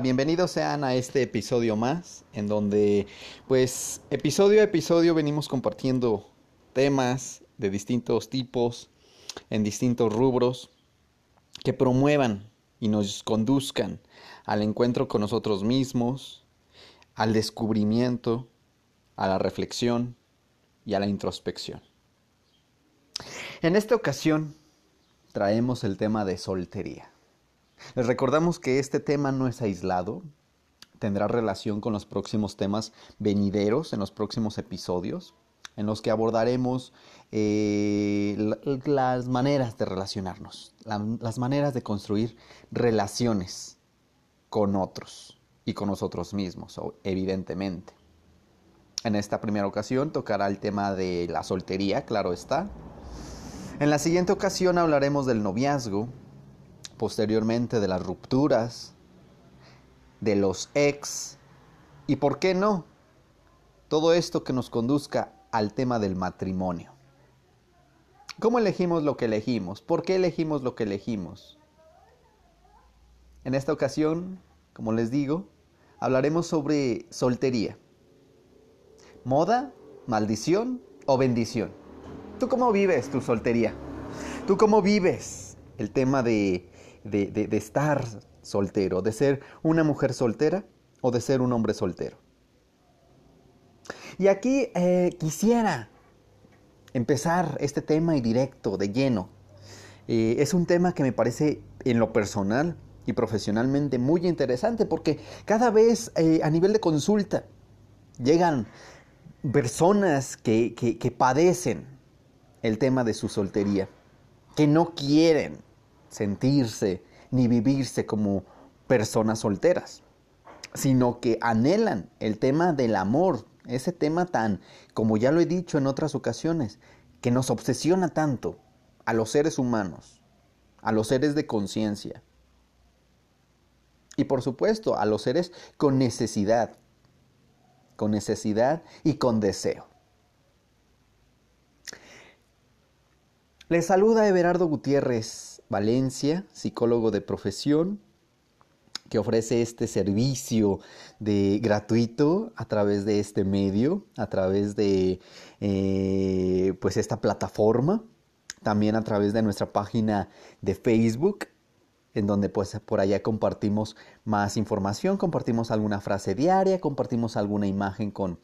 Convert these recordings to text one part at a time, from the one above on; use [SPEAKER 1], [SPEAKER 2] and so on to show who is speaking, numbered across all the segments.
[SPEAKER 1] Bienvenidos sean a este episodio más, en donde pues episodio a episodio venimos compartiendo temas de distintos tipos, en distintos rubros, que promuevan y nos conduzcan al encuentro con nosotros mismos, al descubrimiento, a la reflexión y a la introspección. En esta ocasión traemos el tema de soltería. Les recordamos que este tema no es aislado, tendrá relación con los próximos temas venideros en los próximos episodios, en los que abordaremos eh, las maneras de relacionarnos, las maneras de construir relaciones con otros y con nosotros mismos, evidentemente. En esta primera ocasión tocará el tema de la soltería, claro está. En la siguiente ocasión hablaremos del noviazgo, posteriormente de las rupturas, de los ex y, ¿por qué no? Todo esto que nos conduzca al tema del matrimonio. ¿Cómo elegimos lo que elegimos? ¿Por qué elegimos lo que elegimos? En esta ocasión, como les digo, hablaremos sobre soltería. ¿Moda, maldición o bendición? ¿Tú cómo vives tu soltería? ¿Tú cómo vives el tema de de, estar soltero, de ser una mujer soltera o de ser un hombre soltero. Y aquí eh, quisiera empezar este tema y directo, de lleno. Eh, es un tema que me parece en lo personal y profesionalmente muy interesante porque cada vez eh, a nivel de consulta llegan personas que, que padecen el tema de su soltería, que no quieren sentirse ni vivirse como personas solteras, sino que anhelan el tema del amor, ese tema tan, como ya lo he dicho en otras ocasiones, que nos obsesiona tanto a los seres humanos, a los seres de conciencia. Y por supuesto, a los seres con necesidad, con necesidad y con deseo. Les saluda Everardo Gutiérrez Valencia, psicólogo de profesión, que ofrece este servicio de gratuito a través de este medio, a través de eh, pues esta plataforma, también a través de nuestra página de Facebook en donde pues por allá compartimos más información, compartimos alguna frase diaria, compartimos alguna imagen con,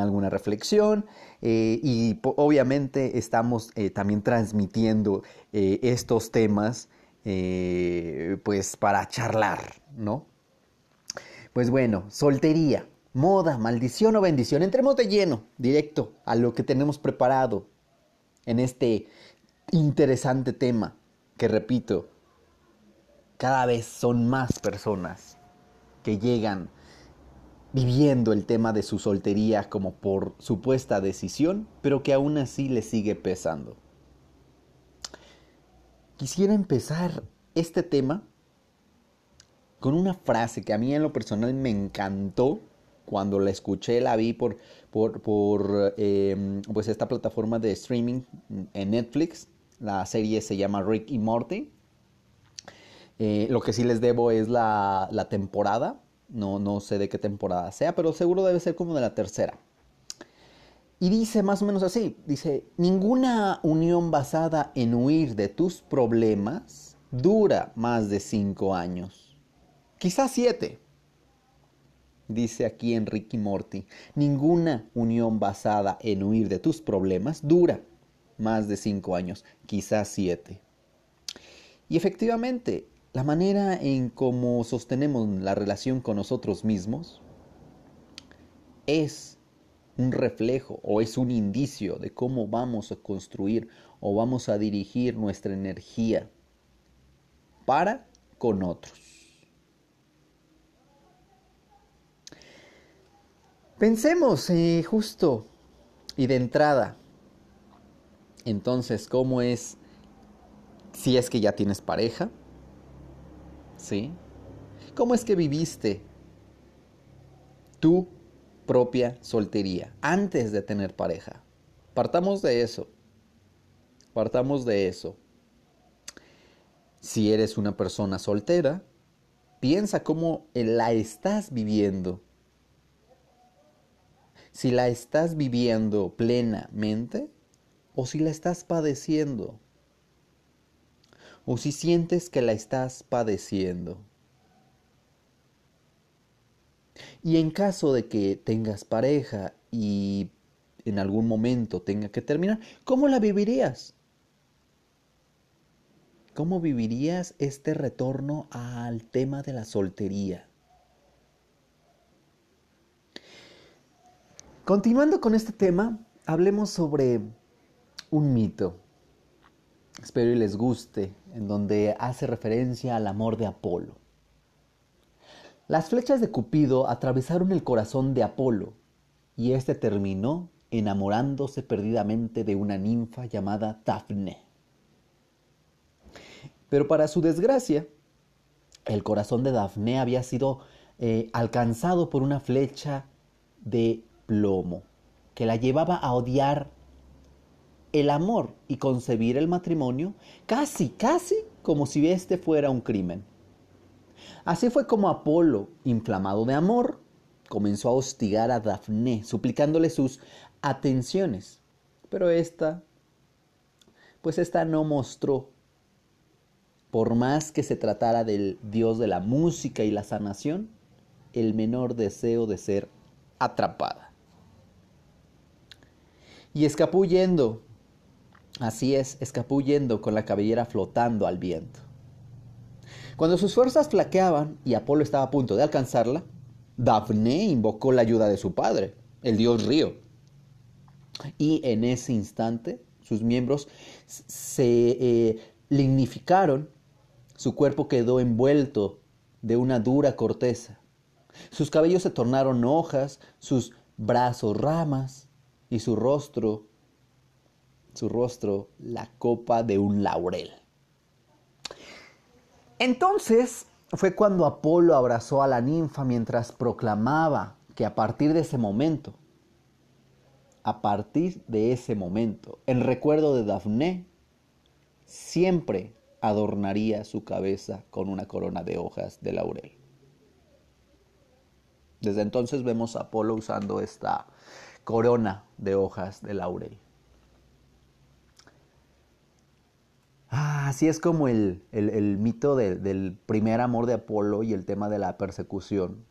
[SPEAKER 1] alguna reflexión eh, y obviamente estamos eh, también transmitiendo eh, estos temas pues para charlar, ¿no? Pues bueno, soltería, moda, maldición o bendición, entremos de lleno, directo a lo que tenemos preparado en este interesante tema que repito, cada vez son más personas que llegan viviendo el tema de su soltería como por supuesta decisión, pero que aún así le sigue pesando. Quisiera empezar este tema con una frase que a mí en lo personal me encantó cuando la escuché, la vi por, por, em, pues esta plataforma de streaming en Netflix. La serie se llama Rick y Morty. Eh, lo que sí les debo es la, temporada. No, no sé de qué temporada sea, pero seguro debe ser como de la tercera. Y dice más o menos así, dice, ninguna unión basada en huir de tus problemas dura más de cinco años. Quizás siete. Dice aquí Enrique Morty, ninguna unión basada en huir de tus problemas dura más de cinco años, quizás siete. Y efectivamente, la manera en cómo sostenemos la relación con nosotros mismos es un reflejo o es un indicio de cómo vamos a construir o vamos a dirigir nuestra energía para con otros. Pensemos eh, justo y de entrada, entonces, ¿cómo es si es que ya tienes pareja? ¿Sí? ¿Cómo es que viviste tu propia soltería antes de tener pareja? Partamos de eso. Partamos de eso. Si eres una persona soltera, Piensa cómo la estás viviendo. Si la estás viviendo plenamente o si la estás padeciendo. O si sientes que la estás padeciendo. Y en caso de que tengas pareja y en algún momento tenga que terminar, ¿cómo la vivirías? ¿Cómo vivirías este retorno al tema de la soltería? Continuando con este tema, hablemos sobre un mito. Espero y les guste, en donde hace referencia al amor de Apolo. Las flechas de Cupido atravesaron el corazón de Apolo y éste terminó enamorándose perdidamente de una ninfa llamada Dafne. Pero para su desgracia, el corazón de Dafne había sido eh, alcanzado por una flecha de plomo que la llevaba a odiar el amor y concebir el matrimonio casi, casi como si este fuera un crimen. Así fue como Apolo, inflamado de amor, comenzó a hostigar a Dafne, suplicándole sus atenciones. Pero esta, pues esta no mostró por más que se tratara del Dios de la música y la sanación, el menor deseo de ser atrapada. Y escapullendo, así es, escapullendo con la cabellera flotando al viento. Cuando sus fuerzas flaqueaban y Apolo estaba a punto de alcanzarla, Dafne invocó la ayuda de su padre, el dios río. Y en ese instante sus miembros se eh, lignificaron su cuerpo quedó envuelto de una dura corteza. Sus cabellos se tornaron hojas, sus brazos ramas y su rostro, su rostro la copa de un laurel. Entonces fue cuando Apolo abrazó a la ninfa mientras proclamaba que a partir de ese momento, a partir de ese momento, en recuerdo de Dafne, siempre adornaría su cabeza con una corona de hojas de laurel. Desde entonces vemos a Apolo usando esta corona de hojas de laurel. Ah, así es como el, mito del primer amor de Apolo y el tema de la persecución.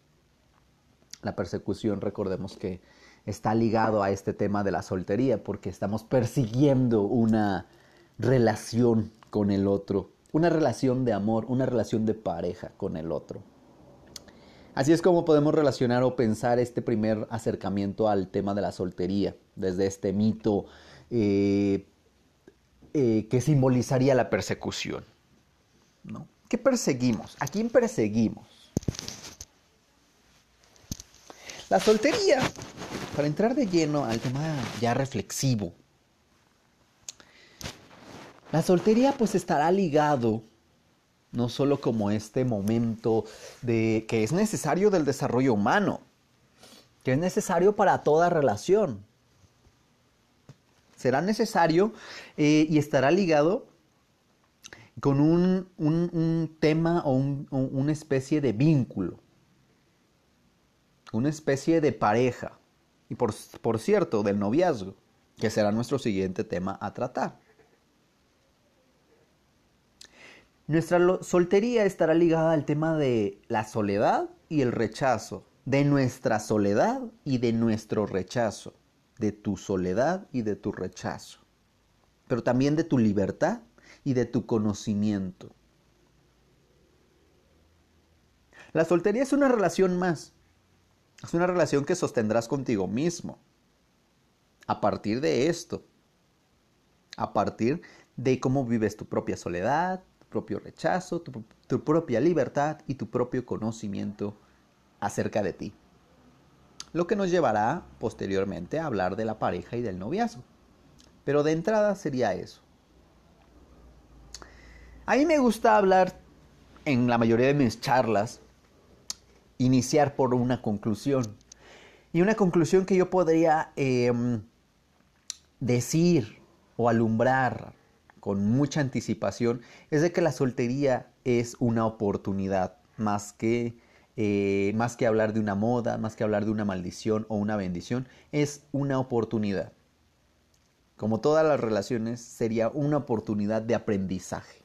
[SPEAKER 1] La persecución, recordemos que está ligado a este tema de la soltería, porque estamos persiguiendo una relación con el otro, una relación de amor, una relación de pareja con el otro. Así es como podemos relacionar o pensar este primer acercamiento al tema de la soltería, desde este mito eh, eh, que simbolizaría la persecución. ¿no? ¿Qué perseguimos? ¿A quién perseguimos? La soltería, para entrar de lleno al tema ya reflexivo la soltería pues estará ligado no solo como este momento de que es necesario del desarrollo humano, que es necesario para toda relación. Será necesario eh, y estará ligado con un, tema o una especie de vínculo, una especie de pareja, y por, por cierto, del noviazgo, que será nuestro siguiente tema a tratar. Nuestra soltería estará ligada al tema de la soledad y el rechazo, de nuestra soledad y de nuestro rechazo, de tu soledad y de tu rechazo, pero también de tu libertad y de tu conocimiento. La soltería es una relación más, es una relación que sostendrás contigo mismo, a partir de esto, a partir de cómo vives tu propia soledad, propio rechazo, tu, propia libertad y tu propio conocimiento acerca de ti. Lo que nos llevará posteriormente a hablar de la pareja y del noviazgo. Pero de entrada sería eso. A mí me gusta hablar en la mayoría de mis charlas, iniciar por una conclusión. Y una conclusión que yo podría em, decir o alumbrar con mucha anticipación es de que la soltería es una oportunidad más que, eh, más que hablar de una moda, más que hablar de una maldición o una bendición, es una oportunidad. Como todas las relaciones, sería una oportunidad de aprendizaje.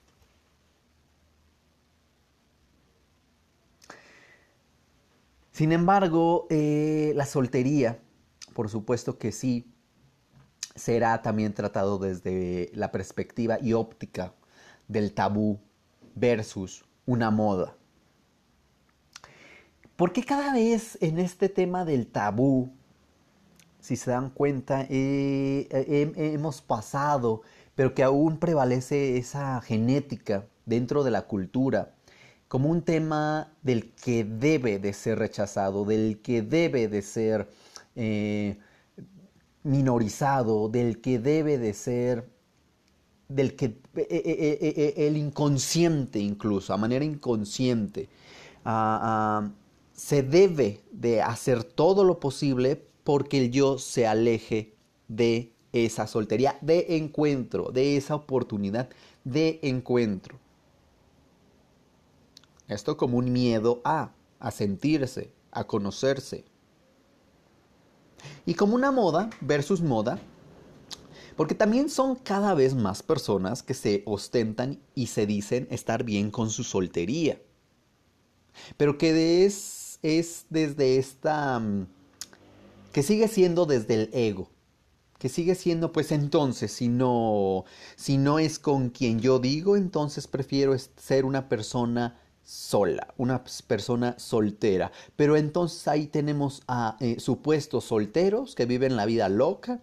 [SPEAKER 1] Sin embargo, eh, la soltería, por supuesto que sí, será también tratado desde la perspectiva y óptica del tabú versus una moda. Porque cada vez en este tema del tabú, si se dan cuenta, hemos pasado, pero que aún prevalece esa genética dentro de la cultura, como un tema del que debe de ser rechazado, del que debe de ser eh, minorizado, del que debe de ser, del que eh, eh, el inconsciente incluso, a manera inconsciente, ah, se debe de hacer todo lo posible porque el yo se aleje de esa soltería, de encuentro, de esa oportunidad de encuentro. Esto como un miedo a, a sentirse, a conocerse. Y como una moda versus moda, porque también son cada vez más personas que se ostentan y se dicen estar bien con su soltería. Pero que es, es desde esta... Mm, que sigue siendo desde el ego. Que sigue siendo, pues entonces, si no, si no es con quien yo digo, entonces prefiero ser una persona sola, una persona soltera. Pero entonces ahí tenemos a eh, supuestos solteros que viven la vida loca,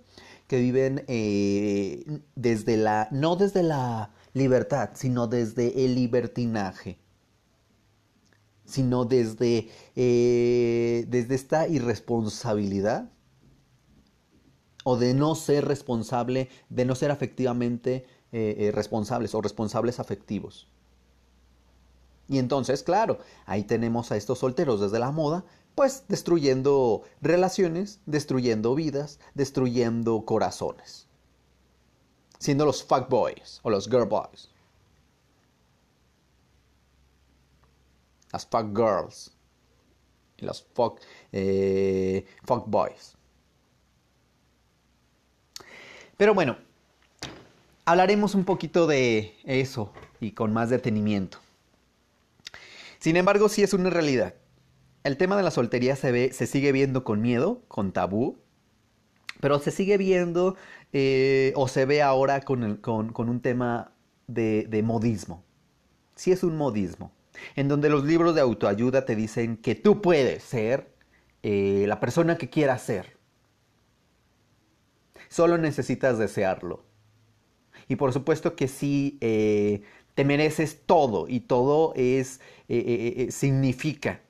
[SPEAKER 1] que viven eh, desde la, no desde la libertad, sino desde el libertinaje, sino desde, eh, desde esta irresponsabilidad o de no ser responsable, de no ser afectivamente responsables o responsables afectivos. Y entonces, claro, ahí tenemos a estos solteros desde la moda, pues destruyendo relaciones, destruyendo vidas, destruyendo corazones. Siendo los fuck boys o los girl Las fuck girls. Y los fuck, eh, fuck boys. Pero bueno, hablaremos un poquito de eso y con más detenimiento. Sin embargo, sí es una realidad. El tema de la soltería se, ve, se sigue viendo con miedo, con tabú, pero se sigue viendo eh, o se ve ahora con, un tema de, modismo. Sí es un modismo, en donde los libros de autoayuda te dicen que tú puedes ser eh, la persona que quieras ser. Solo necesitas desearlo. Y por supuesto que sí, eh, te mereces todo y todo es, eh, significa,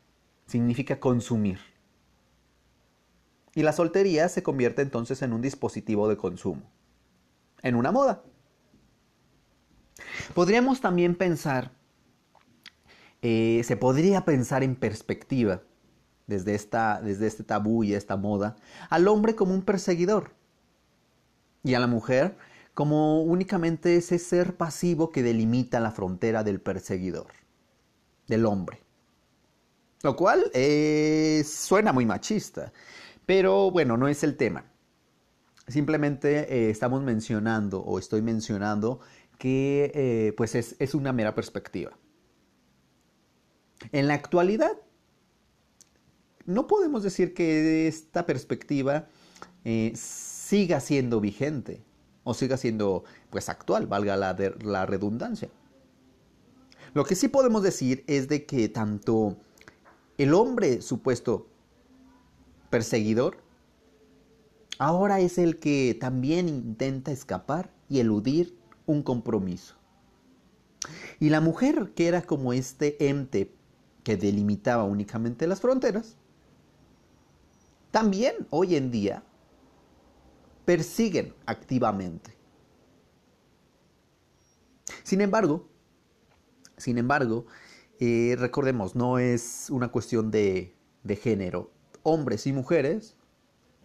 [SPEAKER 1] significa consumir. Y la soltería se convierte entonces en un dispositivo de consumo, en una moda. Podríamos también pensar, se podría pensar en perspectiva, desde, esta, desde este tabú y esta moda, al hombre como un perseguidor y a la mujer como únicamente ese ser pasivo que delimita la frontera del perseguidor, del hombre. Lo cual eh, suena muy machista, pero bueno, no es el tema. Simplemente eh, estamos mencionando o estoy mencionando que eh, pues es, es, una mera perspectiva. En la actualidad, no podemos decir que esta perspectiva siga siendo vigente o siga siendo pues actual, valga la, la redundancia. Lo que sí podemos decir es de que tanto el hombre supuesto perseguidor ahora es el que también intenta escapar y eludir un compromiso. Y la mujer, que era como este ente que delimitaba únicamente las fronteras, también hoy en día persiguen activamente. Sin embargo, sin embargo, eh, recordemos, no es una cuestión de, de género. Hombres y mujeres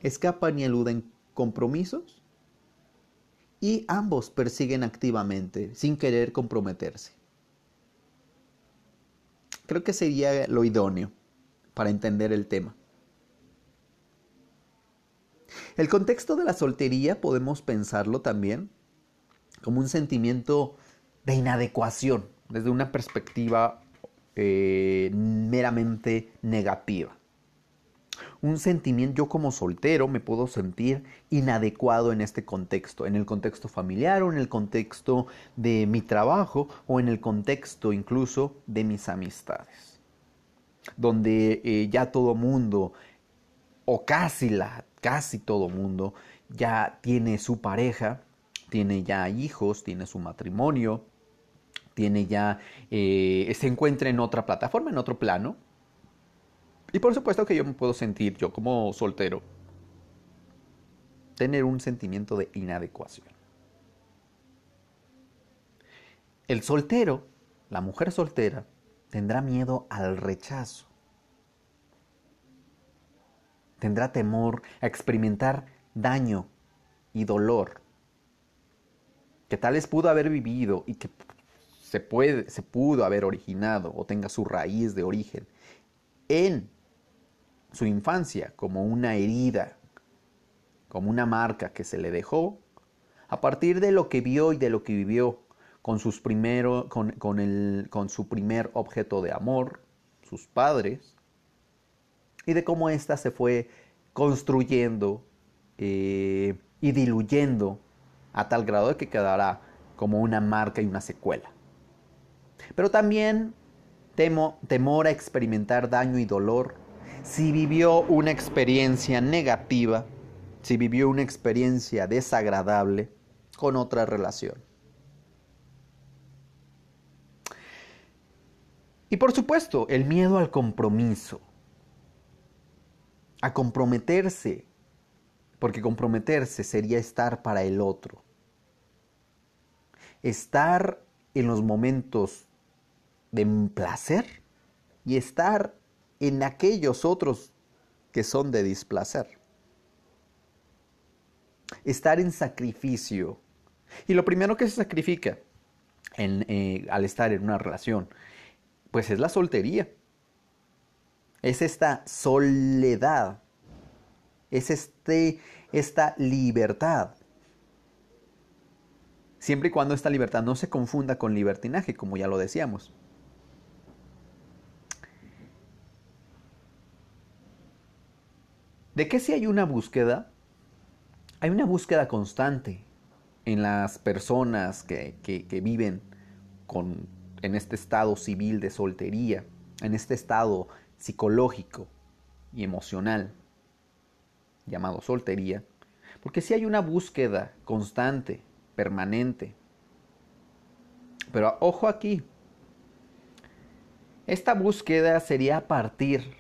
[SPEAKER 1] escapan y eluden compromisos y ambos persiguen activamente sin querer comprometerse. Creo que sería lo idóneo para entender el tema. El contexto de la soltería podemos pensarlo también como un sentimiento de inadecuación desde una perspectiva eh, meramente negativa. Un sentimiento, yo como soltero me puedo sentir inadecuado en este contexto, en el contexto familiar o en el contexto de mi trabajo o en el contexto incluso de mis amistades, donde eh, ya todo mundo o casi la casi todo mundo ya tiene su pareja, tiene ya hijos, tiene su matrimonio, tiene ya, eh, se encuentra en otra plataforma, en otro plano. Y por supuesto que yo me puedo sentir, yo como soltero, tener un sentimiento de inadecuación. El soltero, la mujer soltera, tendrá miedo al rechazo. Tendrá temor a experimentar daño y dolor que tales pudo haber vivido y que se, puede, se pudo haber originado o tenga su raíz de origen en su infancia como una herida, como una marca que se le dejó, a partir de lo que vio y de lo que vivió con, sus primero, con, con su primer objeto de amor, sus padres, y de cómo ésta se fue construyendo eh, y diluyendo a tal grado de que quedará como una marca y una secuela. Pero también temo, temor a experimentar daño y dolor si vivió una experiencia negativa, si vivió una experiencia desagradable con otra relación. Y por supuesto, el miedo al compromiso, a comprometerse, porque comprometerse sería estar para el otro. Estar en los momentos de placer y estar en aquellos otros que son de displacer. Estar en sacrificio. Y lo primero que se sacrifica eh, al estar en una relación, pues es la soltería. Es esta soledad. Es este, esta libertad. Siempre y cuando esta libertad no se confunda con libertinaje, como ya lo decíamos. ¿De qué si hay una búsqueda? Hay una búsqueda constante en las personas que, viven en este estado civil de soltería, en este estado psicológico y emocional llamado soltería, porque si hay una búsqueda constante, permanente. Pero ojo aquí, esta búsqueda sería a partir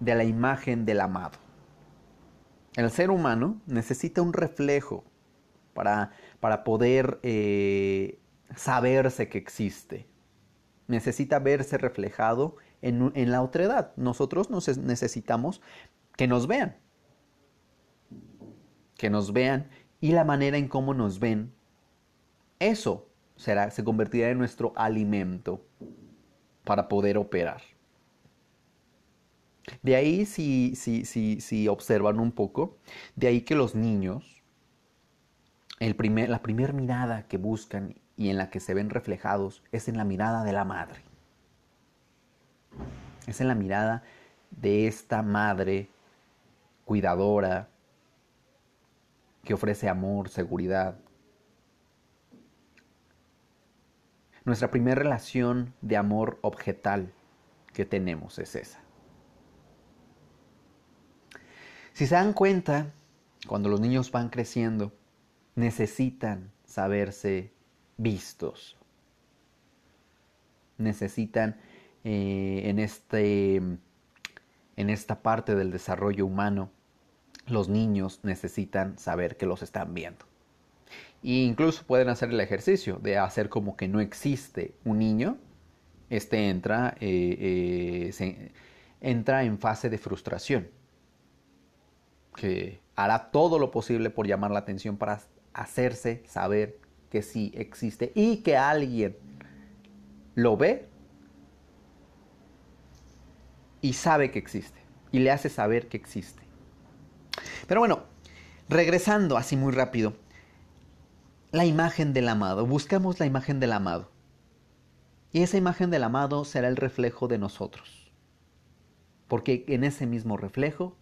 [SPEAKER 1] de la imagen del amado. El ser humano necesita un reflejo para, para poder eh, saberse que existe. Necesita verse reflejado en, en la otredad. Nosotros necesitamos que nos vean. Que nos vean y la manera en cómo nos ven, eso será, se convertirá en nuestro alimento para poder operar. De ahí, si, si, si, si observan un poco, de ahí que los niños, el primer, la primera mirada que buscan y en la que se ven reflejados es en la mirada de la madre. Es en la mirada de esta madre cuidadora que ofrece amor, seguridad. Nuestra primera relación de amor objetal que tenemos es esa. Si se dan cuenta, cuando los niños van creciendo, necesitan saberse vistos. Necesitan eh, en, este, en esta parte del desarrollo humano, los niños necesitan saber que los están viendo. E incluso pueden hacer el ejercicio de hacer como que no existe un niño. Este entra, eh, eh, entra en fase de frustración que hará todo lo posible por llamar la atención para hacerse saber que sí existe y que alguien lo ve y sabe que existe y le hace saber que existe. Pero bueno, regresando así muy rápido, la imagen del amado, buscamos la imagen del amado. Y esa imagen del amado será el reflejo de nosotros. Porque en ese mismo reflejo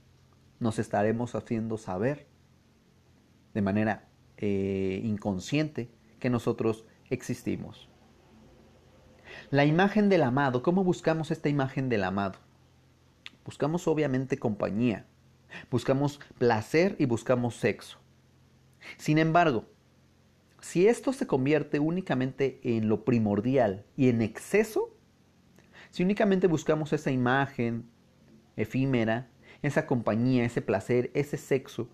[SPEAKER 1] nos estaremos haciendo saber de manera eh, inconsciente que nosotros existimos. La imagen del amado, ¿cómo buscamos esta imagen del amado? Buscamos obviamente compañía, buscamos placer y buscamos sexo. Sin embargo, si esto se convierte únicamente en lo primordial y en exceso, si únicamente buscamos esa imagen efímera, esa compañía, ese placer, ese sexo,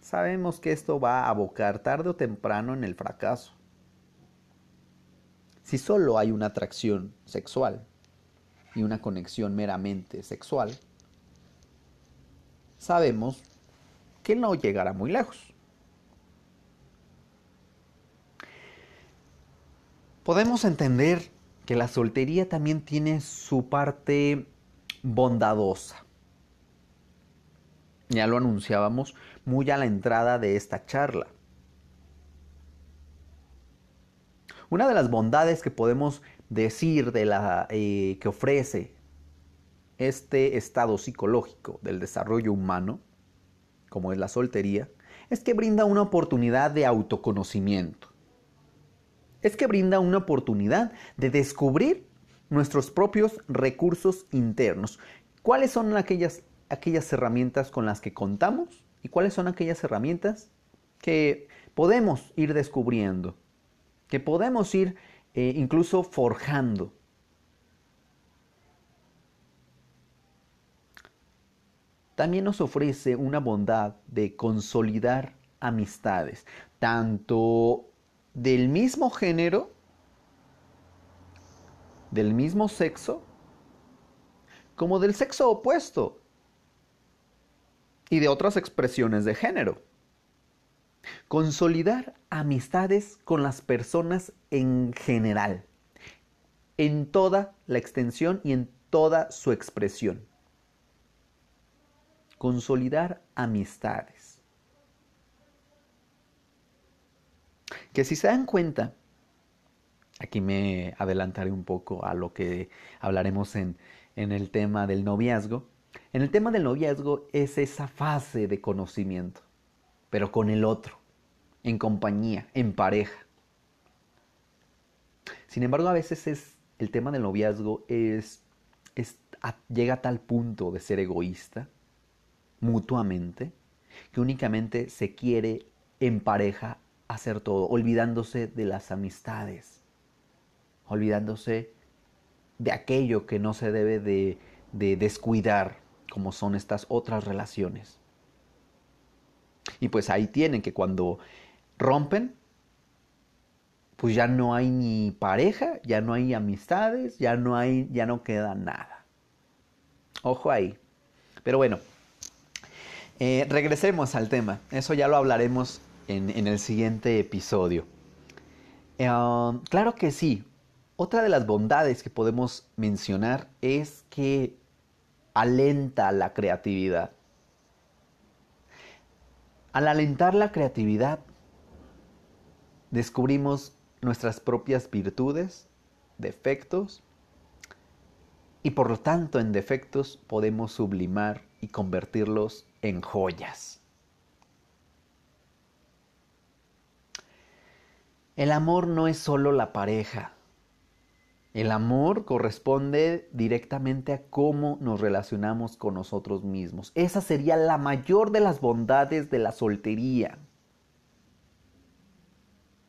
[SPEAKER 1] sabemos que esto va a abocar tarde o temprano en el fracaso. Si solo hay una atracción sexual y una conexión meramente sexual, sabemos que no llegará muy lejos. Podemos entender que la soltería también tiene su parte bondadosa. Ya lo anunciábamos muy a la entrada de esta charla. Una de las bondades que podemos decir de la eh, que ofrece este estado psicológico del desarrollo humano, como es la soltería, es que brinda una oportunidad de autoconocimiento es que brinda una oportunidad de descubrir nuestros propios recursos internos. ¿Cuáles son aquellas, aquellas herramientas con las que contamos? ¿Y cuáles son aquellas herramientas que podemos ir descubriendo? Que podemos ir eh, incluso forjando. También nos ofrece una bondad de consolidar amistades, tanto del mismo género, del mismo sexo, como del sexo opuesto y de otras expresiones de género. Consolidar amistades con las personas en general, en toda la extensión y en toda su expresión. Consolidar amistades. que si se dan cuenta, aquí me adelantaré un poco a lo que hablaremos en, en el tema del noviazgo. En el tema del noviazgo es esa fase de conocimiento, pero con el otro, en compañía, en pareja. Sin embargo, a veces es el tema del noviazgo es, es llega a tal punto de ser egoísta mutuamente que únicamente se quiere en pareja hacer todo, olvidándose de las amistades, olvidándose de aquello que no se debe de, descuidar, como son estas otras relaciones. Y pues ahí tienen que cuando rompen, pues ya no hay ni pareja, ya no hay amistades, ya no hay, ya no queda nada. Ojo ahí. Pero bueno, eh, regresemos al tema. Eso ya lo hablaremos en, el siguiente episodio. Eh, um, claro que sí. Otra de las bondades que podemos mencionar es que alenta la creatividad. Al alentar la creatividad, descubrimos nuestras propias virtudes, defectos, y por lo tanto en defectos podemos sublimar y convertirlos en joyas. El amor no es solo la pareja. El amor corresponde directamente a cómo nos relacionamos con nosotros mismos. Esa sería la mayor de las bondades de la soltería.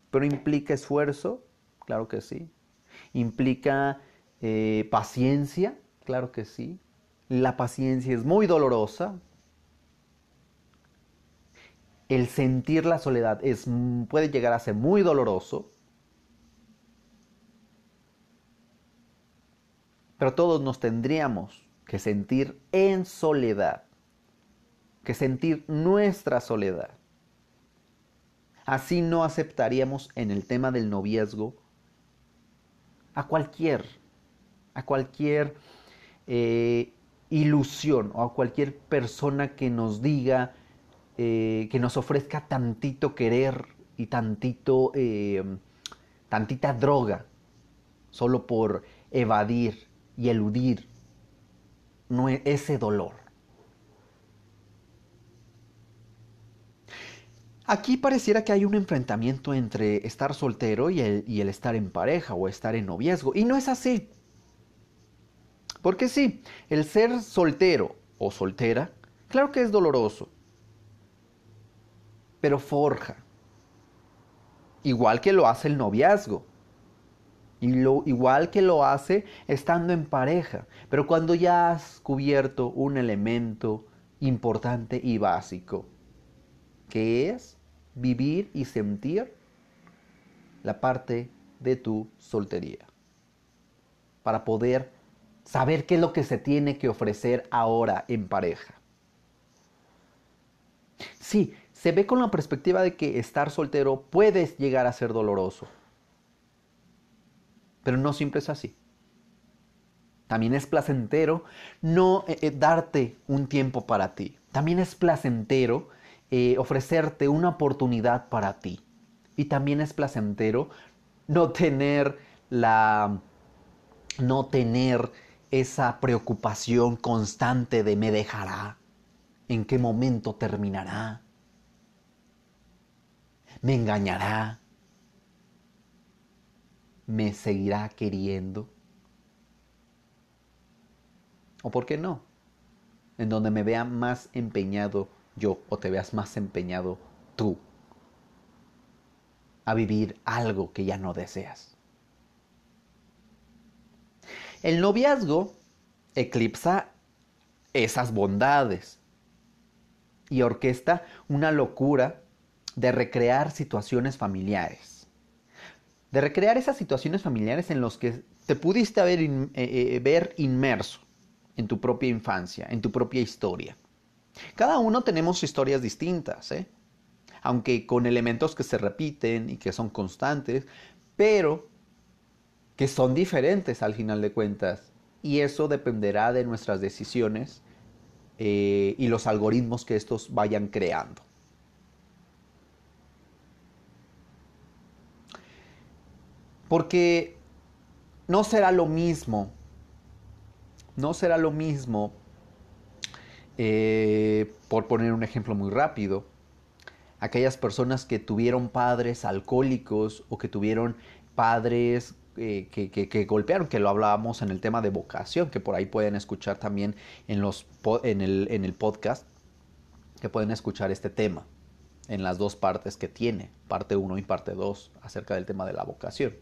[SPEAKER 1] Pero implica esfuerzo, claro que sí. Implica eh, paciencia, claro que sí. La paciencia es muy dolorosa, el sentir la soledad puede llegar a ser muy doloroso, pero todos nos tendríamos que sentir en soledad, que sentir nuestra soledad. Así no aceptaríamos en el tema del noviazgo a cualquier, a cualquier eh, ilusión o a cualquier persona que nos diga, eh, que nos ofrezca tantito querer y tantito, eh, tantita droga, solo por evadir y eludir ese dolor. Aquí pareciera que hay un enfrentamiento entre estar soltero y el, estar en pareja o estar en noviazgo. Y no es así. Porque sí, el ser soltero o soltera, claro que es doloroso, pero forja. Igual que lo hace el noviazgo. Y lo, igual que lo hace estando en pareja. Pero cuando ya has cubierto un elemento importante y básico, que es vivir y sentir la parte de tu soltería. Para poder saber qué es lo que se tiene que ofrecer ahora en pareja. Sí, se ve con la perspectiva de que estar soltero puede llegar a ser doloroso, pero no siempre es así. También es placentero no eh, eh, darte un tiempo para ti. También es placentero eh, ofrecerte una oportunidad para ti. Y también es placentero no tener la no tener esa preocupación constante de me dejará, en qué momento terminará, me engañará, me seguirá queriendo. O por qué no, en donde me vea más empeñado yo o te veas más empeñado tú a vivir algo que ya no deseas. El noviazgo eclipsa esas bondades y orquesta una locura de recrear situaciones familiares. De recrear esas situaciones familiares en las que te pudiste haber eh, eh, ver inmerso en tu propia infancia, en tu propia historia. Cada uno tenemos historias distintas, ¿eh? aunque con elementos que se repiten y que son constantes, pero que son diferentes al final de cuentas. Y eso dependerá de nuestras decisiones eh, y los algoritmos que estos vayan creando. Porque no será lo mismo, no será lo mismo, eh, por poner un ejemplo muy rápido, aquellas personas que tuvieron padres alcohólicos o que tuvieron padres eh, que, golpearon, que lo hablábamos en el tema de vocación, que por ahí pueden escuchar también en, los, en, el, en el podcast, que pueden escuchar este tema en las dos partes que tiene, parte 1 y parte 2, acerca del tema de la vocación.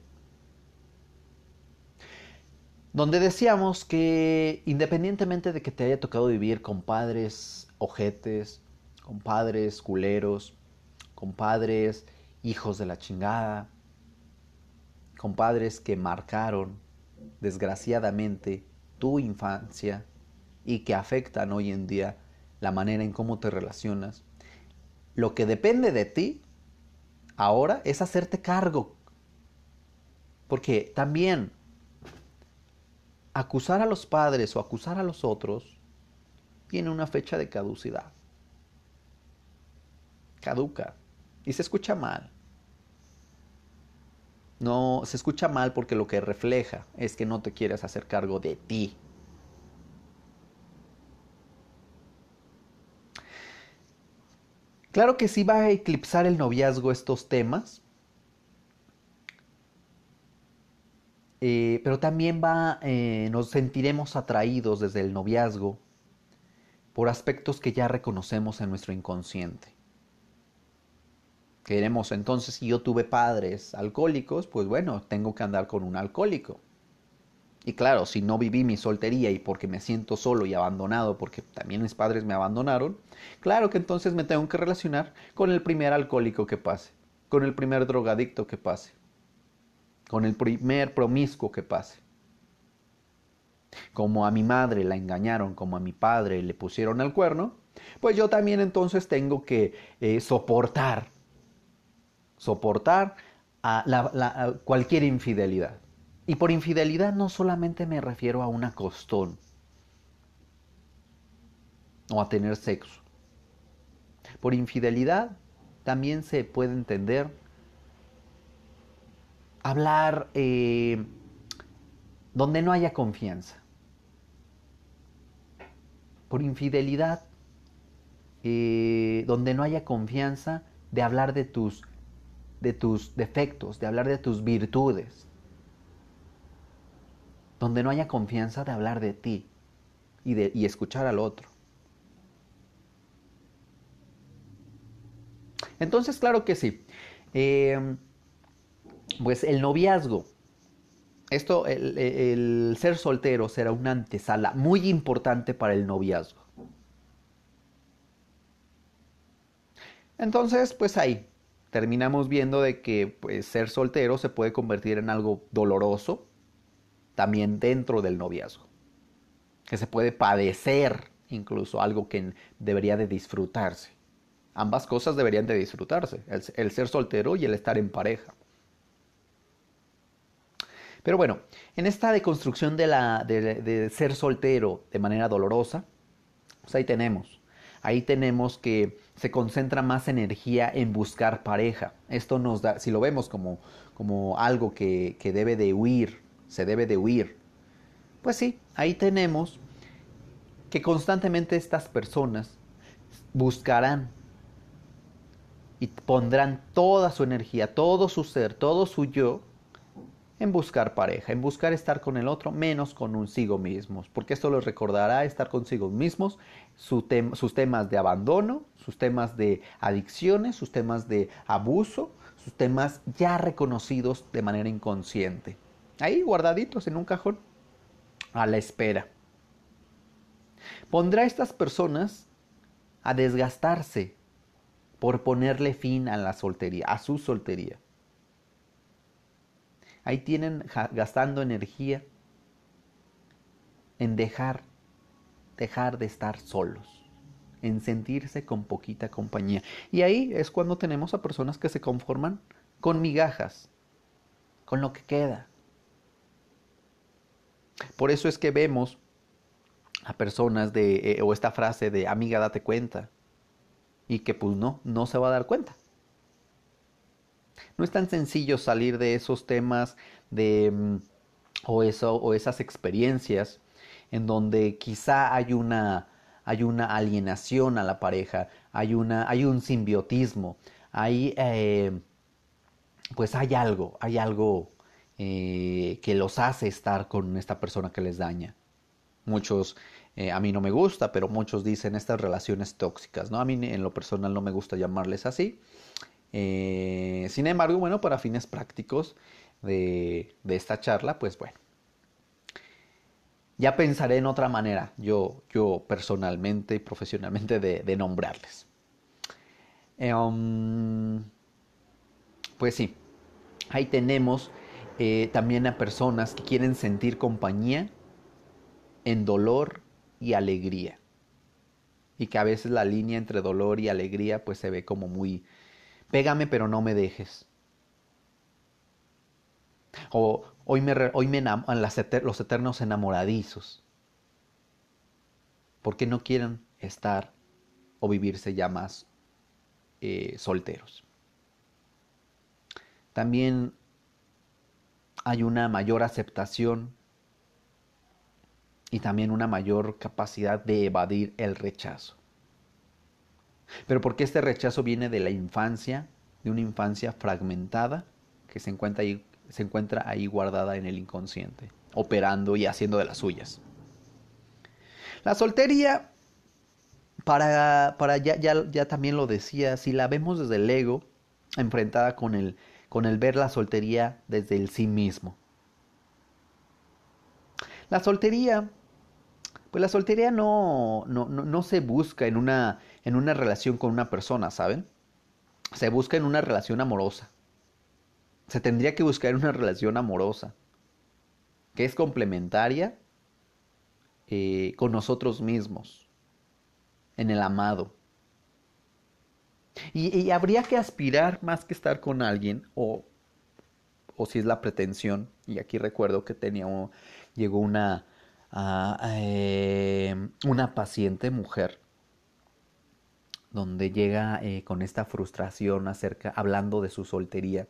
[SPEAKER 1] Donde decíamos que independientemente de que te haya tocado vivir con padres ojetes, con padres culeros, con padres hijos de la chingada, con padres que marcaron desgraciadamente tu infancia y que afectan hoy en día la manera en cómo te relacionas. Lo que depende de ti ahora es hacerte cargo. Porque también acusar a los padres o acusar a los otros tiene una fecha de caducidad. Caduca. Y se escucha mal. No, se escucha mal porque lo que refleja es que no te quieres hacer cargo de ti. Claro que sí va a eclipsar el noviazgo estos temas, eh, pero también va, eh, nos sentiremos atraídos desde el noviazgo por aspectos que ya reconocemos en nuestro inconsciente. Queremos entonces, si yo tuve padres alcohólicos, pues bueno, tengo que andar con un alcohólico. Y claro, si no viví mi soltería y porque me siento solo y abandonado, porque también mis padres me abandonaron, claro que entonces me tengo que relacionar con el primer alcohólico que pase, con el primer drogadicto que pase, con el primer promiscuo que pase. Como a mi madre la engañaron, como a mi padre le pusieron el cuerno, pues yo también entonces tengo que eh, soportar soportar a, cualquier infidelidad. Y por infidelidad no solamente me refiero a una costón, o a tener sexo. Por infidelidad también se puede entender hablar eh, donde no haya confianza. Por infidelidad, eh, donde no haya confianza de hablar de tus, de tus defectos, de hablar de tus virtudes. Donde no haya confianza de hablar de ti y, de, y escuchar al otro. Entonces, claro que sí. Eh, pues el noviazgo. Esto, el, ser soltero será una antesala muy importante para el noviazgo. Entonces, pues ahí terminamos viendo de que pues, ser soltero se puede convertir en algo doloroso también dentro del noviazgo. Que se puede padecer incluso algo que debería de disfrutarse. Ambas cosas deberían de disfrutarse, el ser soltero y el estar en pareja. Pero bueno, en esta deconstrucción de, la, de, ser soltero de manera dolorosa, pues ahí tenemos. Ahí tenemos que se concentra más energía en buscar pareja. Esto nos da, si lo vemos como, como algo que, que debe de huir, se debe de huir, pues sí, ahí tenemos que constantemente estas personas buscarán y pondrán toda su energía, todo su ser, todo su yo en buscar pareja, en buscar estar con el otro, menos con un sigo mismos, porque esto les recordará estar consigo mismos, sus temas de abandono, sus temas de adicciones, sus temas de abuso, sus temas ya reconocidos de manera inconsciente, ahí guardaditos en un cajón, a la espera. Pondrá a estas personas a desgastarse por ponerle fin a la soltería, a su soltería. Ahí tienen gastando energía en dejar, dejar de estar solos, en sentirse con poquita compañía. Y ahí es cuando tenemos a personas que se conforman con migajas, con lo que queda. Por eso es que vemos a personas de, eh, o esta frase de amiga date cuenta, y que pues no, no se va a dar cuenta. No es tan sencillo salir de esos temas de, mm, o, eso, o esas experiencias en donde quizá hay una, hay una alienación a la pareja, hay, una, hay un simbiotismo, hay, eh, pues hay algo, hay algo eh, que los hace estar con esta persona que les daña. Muchos, eh, a mí no me gusta, pero muchos dicen estas relaciones tóxicas, ¿no? A mí en lo personal no me gusta llamarles así, eh, sin embargo, bueno, para fines prácticos de, esta charla, pues bueno, ya pensaré en otra manera, yo, yo personalmente y profesionalmente, de, nombrarles. Um, pues sí, ahí tenemos eh, también a personas que quieren sentir compañía en dolor y alegría. Y que a veces la línea entre dolor y alegría pues se ve como muy, Pégame pero no me dejes. O hoy me, hoy me los eternos enamoradizos. Porque no quieren estar o vivirse ya más eh, solteros. También hay una mayor aceptación y también una mayor capacidad de evadir el rechazo. Pero porque este rechazo viene de la infancia, de una infancia fragmentada que se encuentra ahí, se encuentra ahí guardada en el inconsciente, operando y haciendo de las suyas. La soltería, para, para ya, ya, ya, también lo decía, si la vemos desde el ego, enfrentada con el, con el ver la soltería desde el sí mismo. La soltería pues la soltería no, no, no, se busca en una, en una relación con una persona, ¿saben? Se busca en una relación amorosa. Se tendría que buscar una relación amorosa, que es complementaria eh, con nosotros mismos, en el amado. Y, habría que aspirar más que estar con alguien, o, o si es la pretensión, y aquí recuerdo que tenía, llegó una, a eh, una paciente mujer donde llega eh, con esta frustración acerca, hablando de su soltería.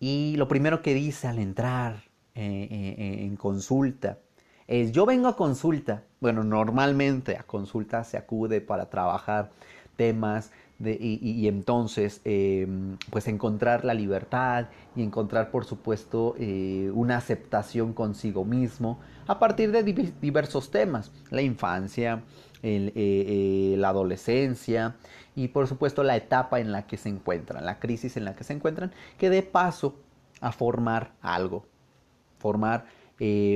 [SPEAKER 1] Y lo primero que dice al entrar eh, en consulta es, yo vengo a consulta. Bueno, normalmente a consulta se acude para trabajar temas y, entonces em, pues encontrar la libertad y encontrar por supuesto eh, una aceptación consigo mismo a partir de diversos temas, la infancia, eh, eh, la adolescencia y por supuesto la etapa en la que se encuentran, la crisis en la que se encuentran, que dé paso a formar algo, formar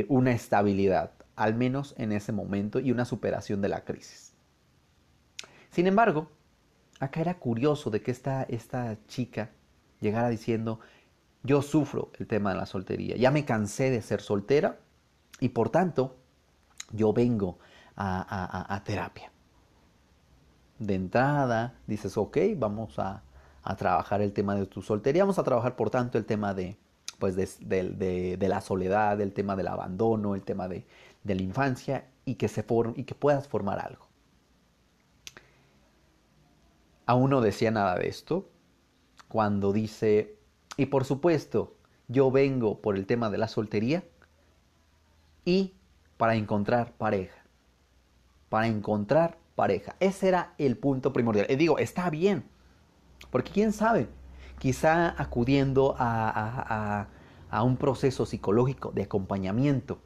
[SPEAKER 1] una estabilidad, al menos en ese momento, y una superación de la crisis. Sin embargo, Acá era curioso de que esta, esta chica llegara diciendo, yo sufro el tema de la soltería, ya me cansé de ser soltera y por tanto yo vengo a, terapia. De entrada dices, ok, vamos a, trabajar el tema de tu soltería, vamos a trabajar por tanto el tema de, pues de, la soledad, el tema del abandono, el tema de, la infancia y que, se y que puedas formar algo. Aún no decía nada de esto cuando dice, y por supuesto, yo vengo por el tema de la soltería y para encontrar pareja. Para encontrar pareja. Ese era el punto primordial. Y digo, está bien, porque quién sabe, quizá acudiendo a, un proceso psicológico de acompañamiento,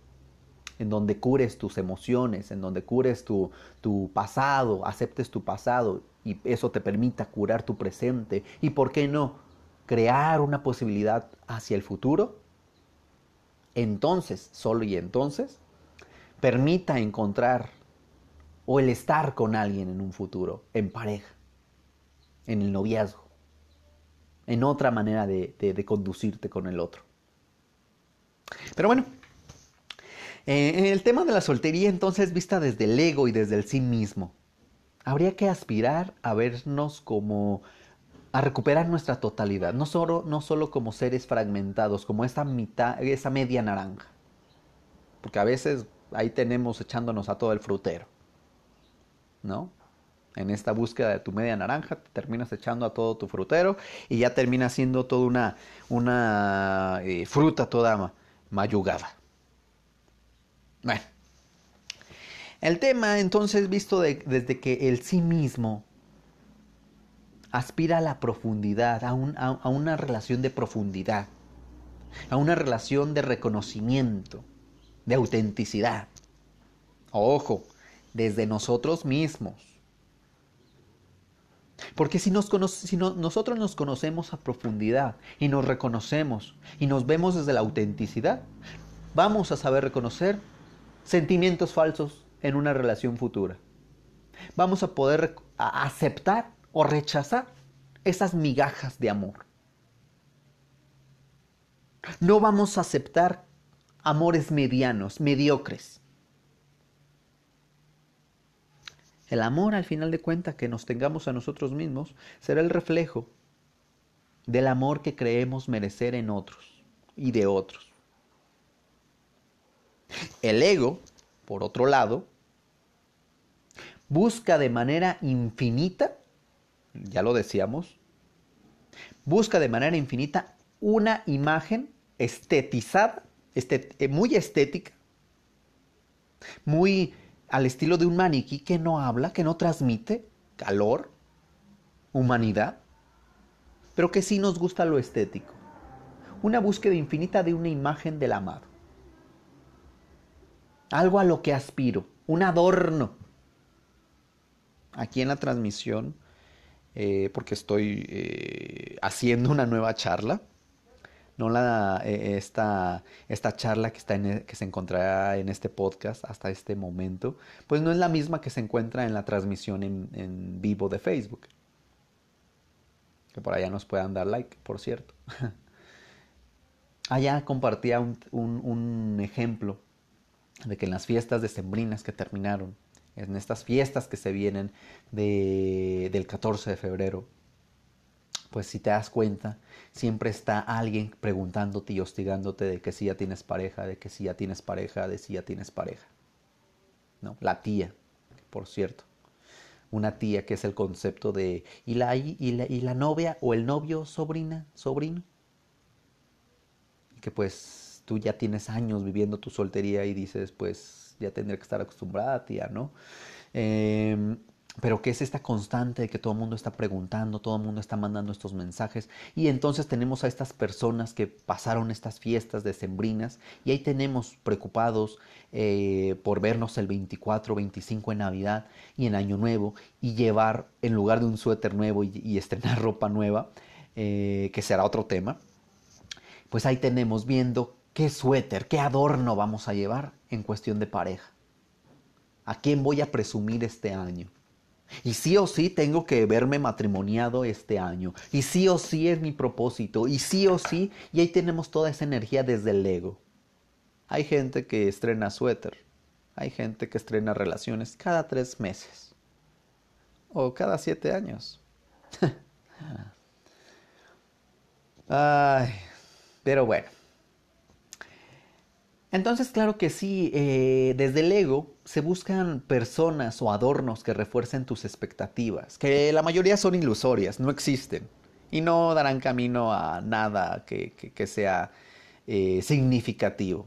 [SPEAKER 1] en donde cures tus emociones, en donde cures tu, tu pasado, aceptes tu pasado y eso te permita curar tu presente y, ¿por qué no?, crear una posibilidad hacia el futuro, entonces, solo y entonces, permita encontrar o el estar con alguien en un futuro, en pareja, en el noviazgo, en otra manera de, conducirte con el otro. Pero bueno, eh, el tema de la soltería entonces vista desde el ego y desde el sí mismo habría que aspirar a vernos como a recuperar nuestra totalidad, no solo, no solo como seres fragmentados, como esa mitad, esa media naranja. Porque a veces ahí tenemos echándonos a todo el frutero. ¿No? En esta búsqueda de tu media naranja, te terminas echando a todo tu frutero y ya termina siendo toda una, una eh, fruta toda mayugada. Bueno, el tema entonces visto desde que el sí mismo aspira a la profundidad, a, a una relación de profundidad, a una relación de reconocimiento, de autenticidad. Ojo, desde nosotros mismos. Porque si, nos si nosotros nos conocemos a profundidad y nos reconocemos y nos vemos desde la autenticidad, vamos a saber reconocer sentimientos falsos en una relación futura. Vamos a poder aceptar o rechazar esas migajas de amor. No vamos a aceptar amores medianos, mediocres. El amor, al final de cuentas, que nos tengamos a nosotros mismos, será el reflejo del amor que creemos merecer en otros y de otros. El ego, por otro lado, busca de manera infinita, ya lo decíamos, busca de manera infinita una imagen estetizada, eh, muy estética, muy al estilo de un maniquí que no habla, que no transmite calor, humanidad, pero que sí nos gusta lo estético. Una búsqueda infinita de una imagen del amado. Algo a lo que aspiro, un adorno aquí en la transmisión, eh, porque estoy eh, haciendo una nueva charla. No la, eh, esta, esta, charla que, está en, e, que se encontrará en este podcast hasta este momento, pues no es la misma que se encuentra en la transmisión en, vivo de Facebook. Que por allá nos puedan dar like, por cierto. allá compartía un, un ejemplo de que en las fiestas decembrinas que terminaron, en estas fiestas que se vienen del 14 de febrero, pues si te das cuenta, siempre está alguien preguntándote y hostigándote de que si ya tienes pareja, de que si ya tienes pareja, de si ya tienes pareja. ¿No? La tía, por cierto. una tía, que es el concepto de ¿y la, y la, y la novia o el novio, sobrina, sobrino? Que pues tú ya tienes años viviendo tu soltería y dices, pues ya tendría que estar acostumbrada, tía, ¿no? Eh, pero que es esta constante de que todo el mundo está preguntando, todo el mundo está mandando estos mensajes y entonces tenemos a estas personas que pasaron estas fiestas decembrinas y ahí tenemos preocupados eh, por vernos el 24, 25 en Navidad y en Año Nuevo y llevar en lugar de un suéter nuevo y, estrenar ropa nueva, eh, que será otro tema, pues ahí tenemos viendo qué suéter, qué adorno vamos a llevar en cuestión de pareja. ¿A quién voy a presumir este año? Y sí o sí tengo que verme matrimoniado este año. Y sí o sí es mi propósito. Y sí o sí, y ahí tenemos toda esa energía desde el ego. Hay gente que estrena suéter. Hay gente que estrena relaciones cada tres meses. O cada siete años. Ay, pero bueno. Entonces, claro que sí, eh, desde el ego se buscan personas o adornos que refuercen tus expectativas, que la mayoría son ilusorias, no existen y no darán camino a nada que, sea eh, significativo.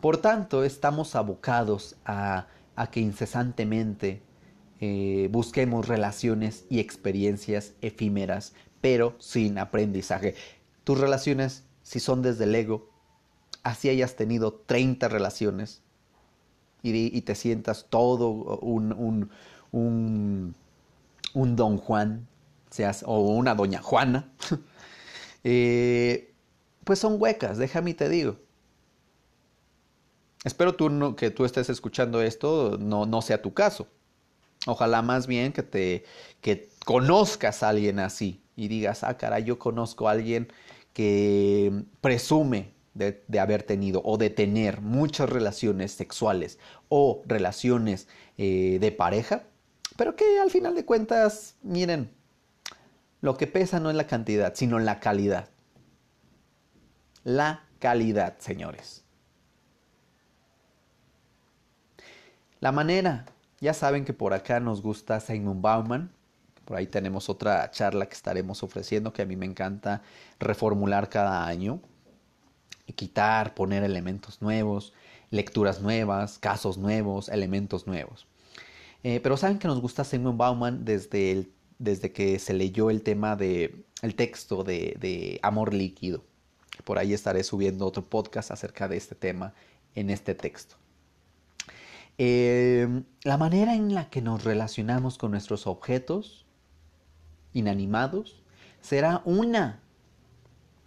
[SPEAKER 1] Por tanto, estamos abocados a, que incesantemente eh, busquemos relaciones y experiencias efímeras, pero sin aprendizaje. Tus relaciones si son desde el ego, así hayas tenido 30 relaciones y, te sientas todo un, un, un, don Juan, seas, o una doña Juana, eh, pues son huecas, déjame te digo. Espero tú que tú estés escuchando esto no, sea tu caso. Ojalá más bien que te que conozcas a alguien así y digas, ah, cara, yo conozco a alguien que presume de, haber tenido o de tener muchas relaciones sexuales o relaciones eh, de pareja, pero que al final de cuentas, miren, lo que pesa no es la cantidad, sino la calidad. La calidad, señores. La manera, ya saben que por acá nos gusta Simon Bauman, por ahí tenemos otra charla que estaremos ofreciendo que a mí me encanta reformular cada año. Y quitar, poner elementos nuevos, lecturas nuevas, casos nuevos, elementos nuevos. Eh, pero saben que nos gusta Simon Bauman desde, desde que se leyó el tema de el texto de, Amor Líquido. Por ahí estaré subiendo otro podcast acerca de este tema en este texto. Eh, la manera en la que nos relacionamos con nuestros objetos inanimados será una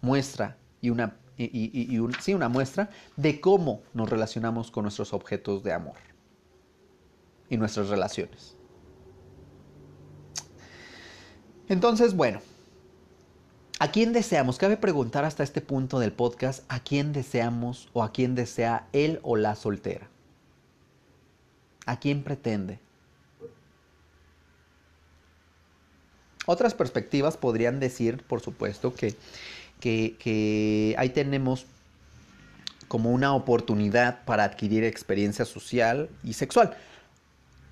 [SPEAKER 1] muestra y una, y, sí, una muestra de cómo nos relacionamos con nuestros objetos de amor y nuestras relaciones. Entonces, bueno, ¿a quién deseamos? Cabe preguntar hasta este punto del podcast, ¿a quién deseamos o a quién desea él o la soltera? ¿A quién pretende? Otras perspectivas podrían decir, por supuesto, que, que, ahí tenemos como una oportunidad para adquirir experiencia social y sexual,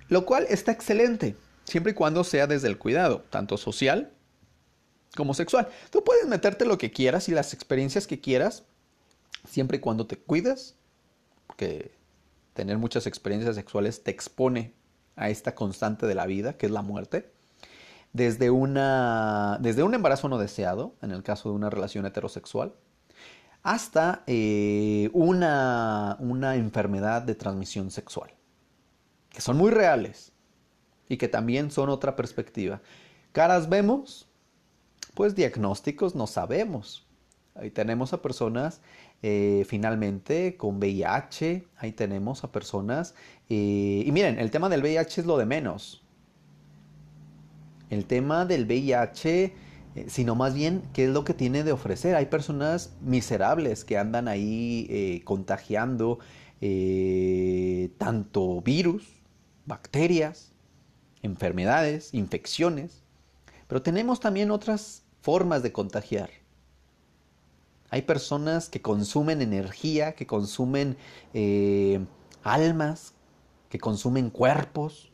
[SPEAKER 1] lo cual está excelente, siempre y cuando sea desde el cuidado, tanto social como sexual. Tú puedes meterte lo que quieras y las experiencias que quieras, siempre y cuando te cuides, porque tener muchas experiencias sexuales te expone a esta constante de la vida, que es la muerte desde, una, desde un embarazo no deseado, en el caso de una relación heterosexual, hasta eh, una, una enfermedad de transmisión sexual, que son muy reales y que también son otra perspectiva. Caras vemos, pues diagnósticos no sabemos. Ahí tenemos a personas eh, finalmente con VIH, ahí tenemos a personas, eh, y miren, el tema del VIH es lo de menos el tema del VIH, eh, sino más bien qué es lo que tiene de ofrecer. Hay personas miserables que andan ahí eh, contagiando eh, tanto virus, bacterias, enfermedades, infecciones, pero tenemos también otras formas de contagiar. Hay personas que consumen energía, que consumen almas, que consumen cuerpos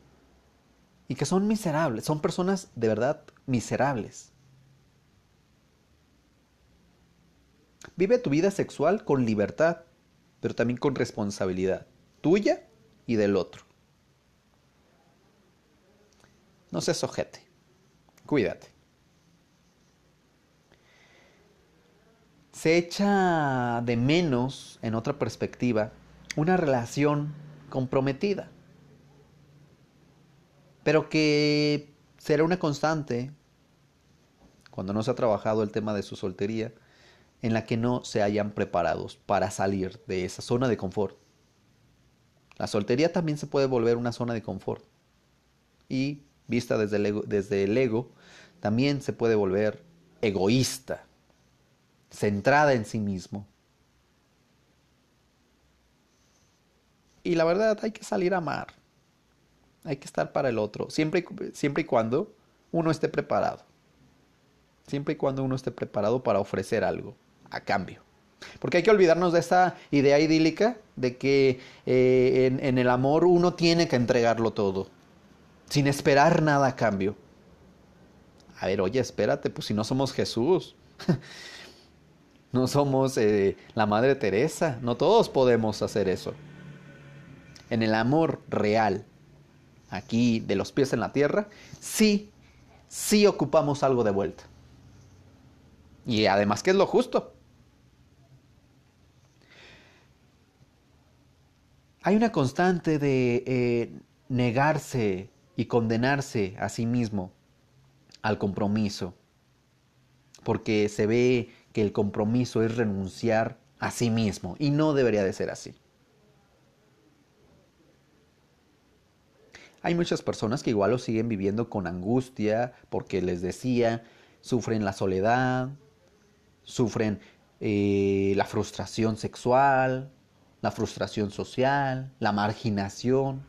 [SPEAKER 1] y que son miserables, son personas de verdad miserables. Vive tu vida sexual con libertad, pero también con responsabilidad, tuya y del otro. No seas ojete. Cuídate. Se echa de menos, en otra perspectiva, una relación comprometida. Pero que será una constante cuando no se ha trabajado el tema de su soltería, en la que no se hayan preparados para salir de esa zona de confort. La soltería también se puede volver una zona de confort. Y vista desde el ego, desde el ego también se puede volver egoísta, centrada en sí mismo. Y la verdad, hay que salir a amar. Hay que estar para el otro, siempre, siempre y cuando uno esté preparado. Siempre y cuando uno esté preparado para ofrecer algo a cambio. Porque hay que olvidarnos de esa idea idílica de que eh, en, el amor uno tiene que entregarlo todo sin esperar nada a cambio. A ver, oye, espérate, pues si no somos Jesús, no somos eh, la Madre Teresa, no todos podemos hacer eso. En el amor real, aquí de los pies en la tierra, sí, sí ocupamos algo de vuelta. Y además, ¿qué es lo justo? Hay una constante de eh, negarse y condenarse a sí mismo al compromiso, porque se ve que el compromiso es renunciar a sí mismo y no debería de ser así. Hay muchas personas que igual lo siguen viviendo con angustia porque les decía, sufren la soledad, sufren eh, la frustración sexual, la frustración social, la marginación.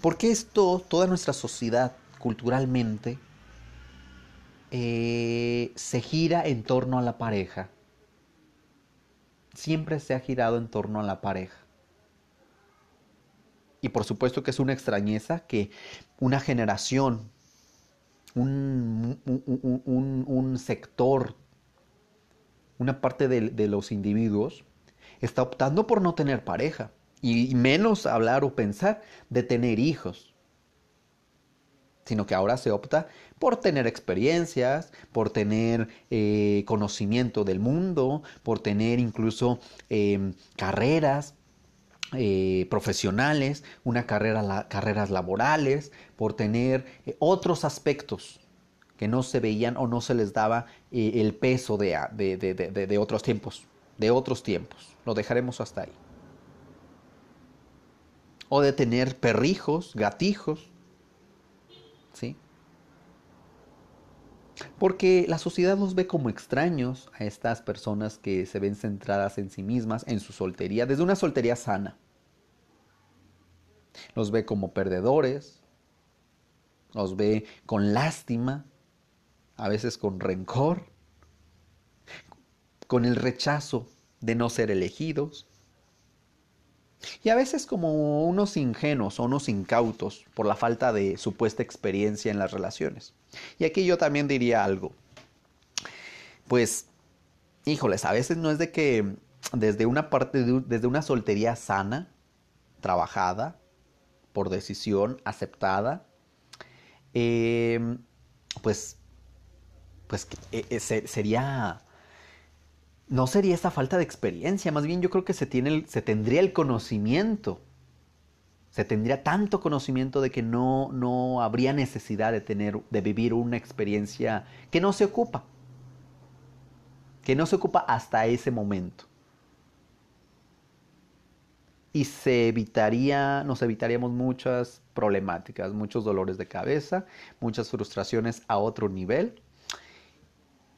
[SPEAKER 1] Porque esto, toda nuestra sociedad culturalmente, eh, se gira en torno a la pareja. Siempre se ha girado en torno a la pareja. Y por supuesto que es una extrañeza que una generación, un, sector, una parte de los individuos está optando por no tener pareja y menos hablar o pensar de tener hijos, sino que ahora se opta por tener experiencias, por tener eh, conocimiento del mundo, por tener incluso em, carreras eh, profesionales, una carrera, carreras laborales, por tener eh, otros aspectos que no se veían o no se les daba el peso de, de otros tiempos, de otros tiempos. Lo dejaremos hasta ahí o de tener perrijos, gatijos. Porque la sociedad nos ve como extraños a estas personas que se ven centradas en sí mismas, en su soltería, desde una soltería sana. Los ve como perdedores, los ve con lástima, a veces con rencor, con el rechazo de no ser elegidos, y a veces como unos ingenuos o unos incautos por la falta de supuesta experiencia en las relaciones. Y aquí yo también diría algo. Pues, híjoles, a veces no es de que desde una parte, desde una soltería sana, trabajada, por decisión, aceptada, em, pues, pues eh, eh, sería no sería esa falta de experiencia, más bien yo creo que se, tiene se tendría el conocimiento, se tendría tanto conocimiento de que no, no habría necesidad de, tener, de vivir una experiencia que no se ocupa, que no se ocupa hasta ese momento. Y se evitaría, nos evitaríamos muchas problemáticas, muchos dolores de cabeza, muchas frustraciones a otro nivel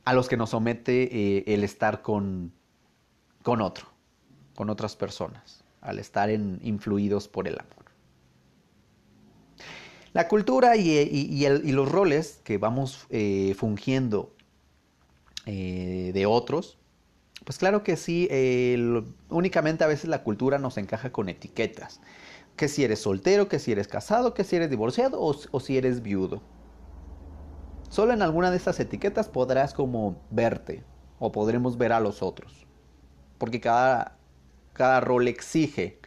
[SPEAKER 1] a los que nos somete eh, el estar con, con otro, con otras personas, al estar influidos por el amor. La cultura y, los roles que vamos eh, fungiendo eh, de otros, pues claro que sí, únicamente a veces la cultura nos encaja con etiquetas que si eres soltero, que si eres casado, que si eres divorciado o si eres viudo. Solo en alguna de estas etiquetas podrás como verte o podremos ver a los otros. Porque cada, cada rol exige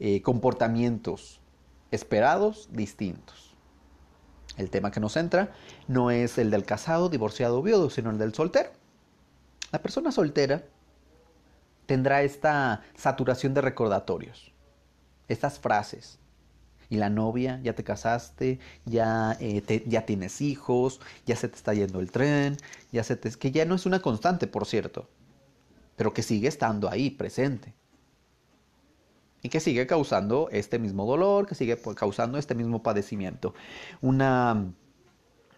[SPEAKER 1] eh, comportamientos esperados distintos. El tema que nos entra no es el del casado, divorciado o viudo, sino el del soltero. La persona soltera tendrá esta saturación de recordatorios, estas frases. Y la novia, ya te casaste, ya, eh, ya tienes hijos, ya se te está yendo el tren, ya se te... que ya no es una constante, por cierto, pero que sigue estando ahí, presente. Y que sigue causando este mismo dolor, que sigue causando este mismo padecimiento. Una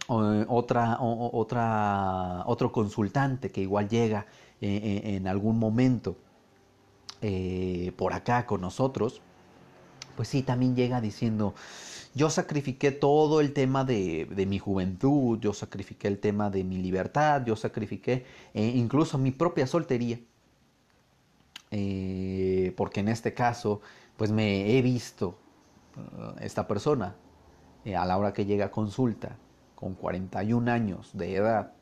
[SPEAKER 1] otra, otra, otro consultante que igual llega eh, eh, en algún momento por acá con nosotros, pues sí, también llega diciendo, yo sacrifiqué todo el tema de, mi juventud, yo sacrifiqué el tema de mi libertad, yo sacrifiqué incluso mi propia soltería, porque en este caso, pues me he visto esta persona a la hora que llega a consulta, con 41 años de edad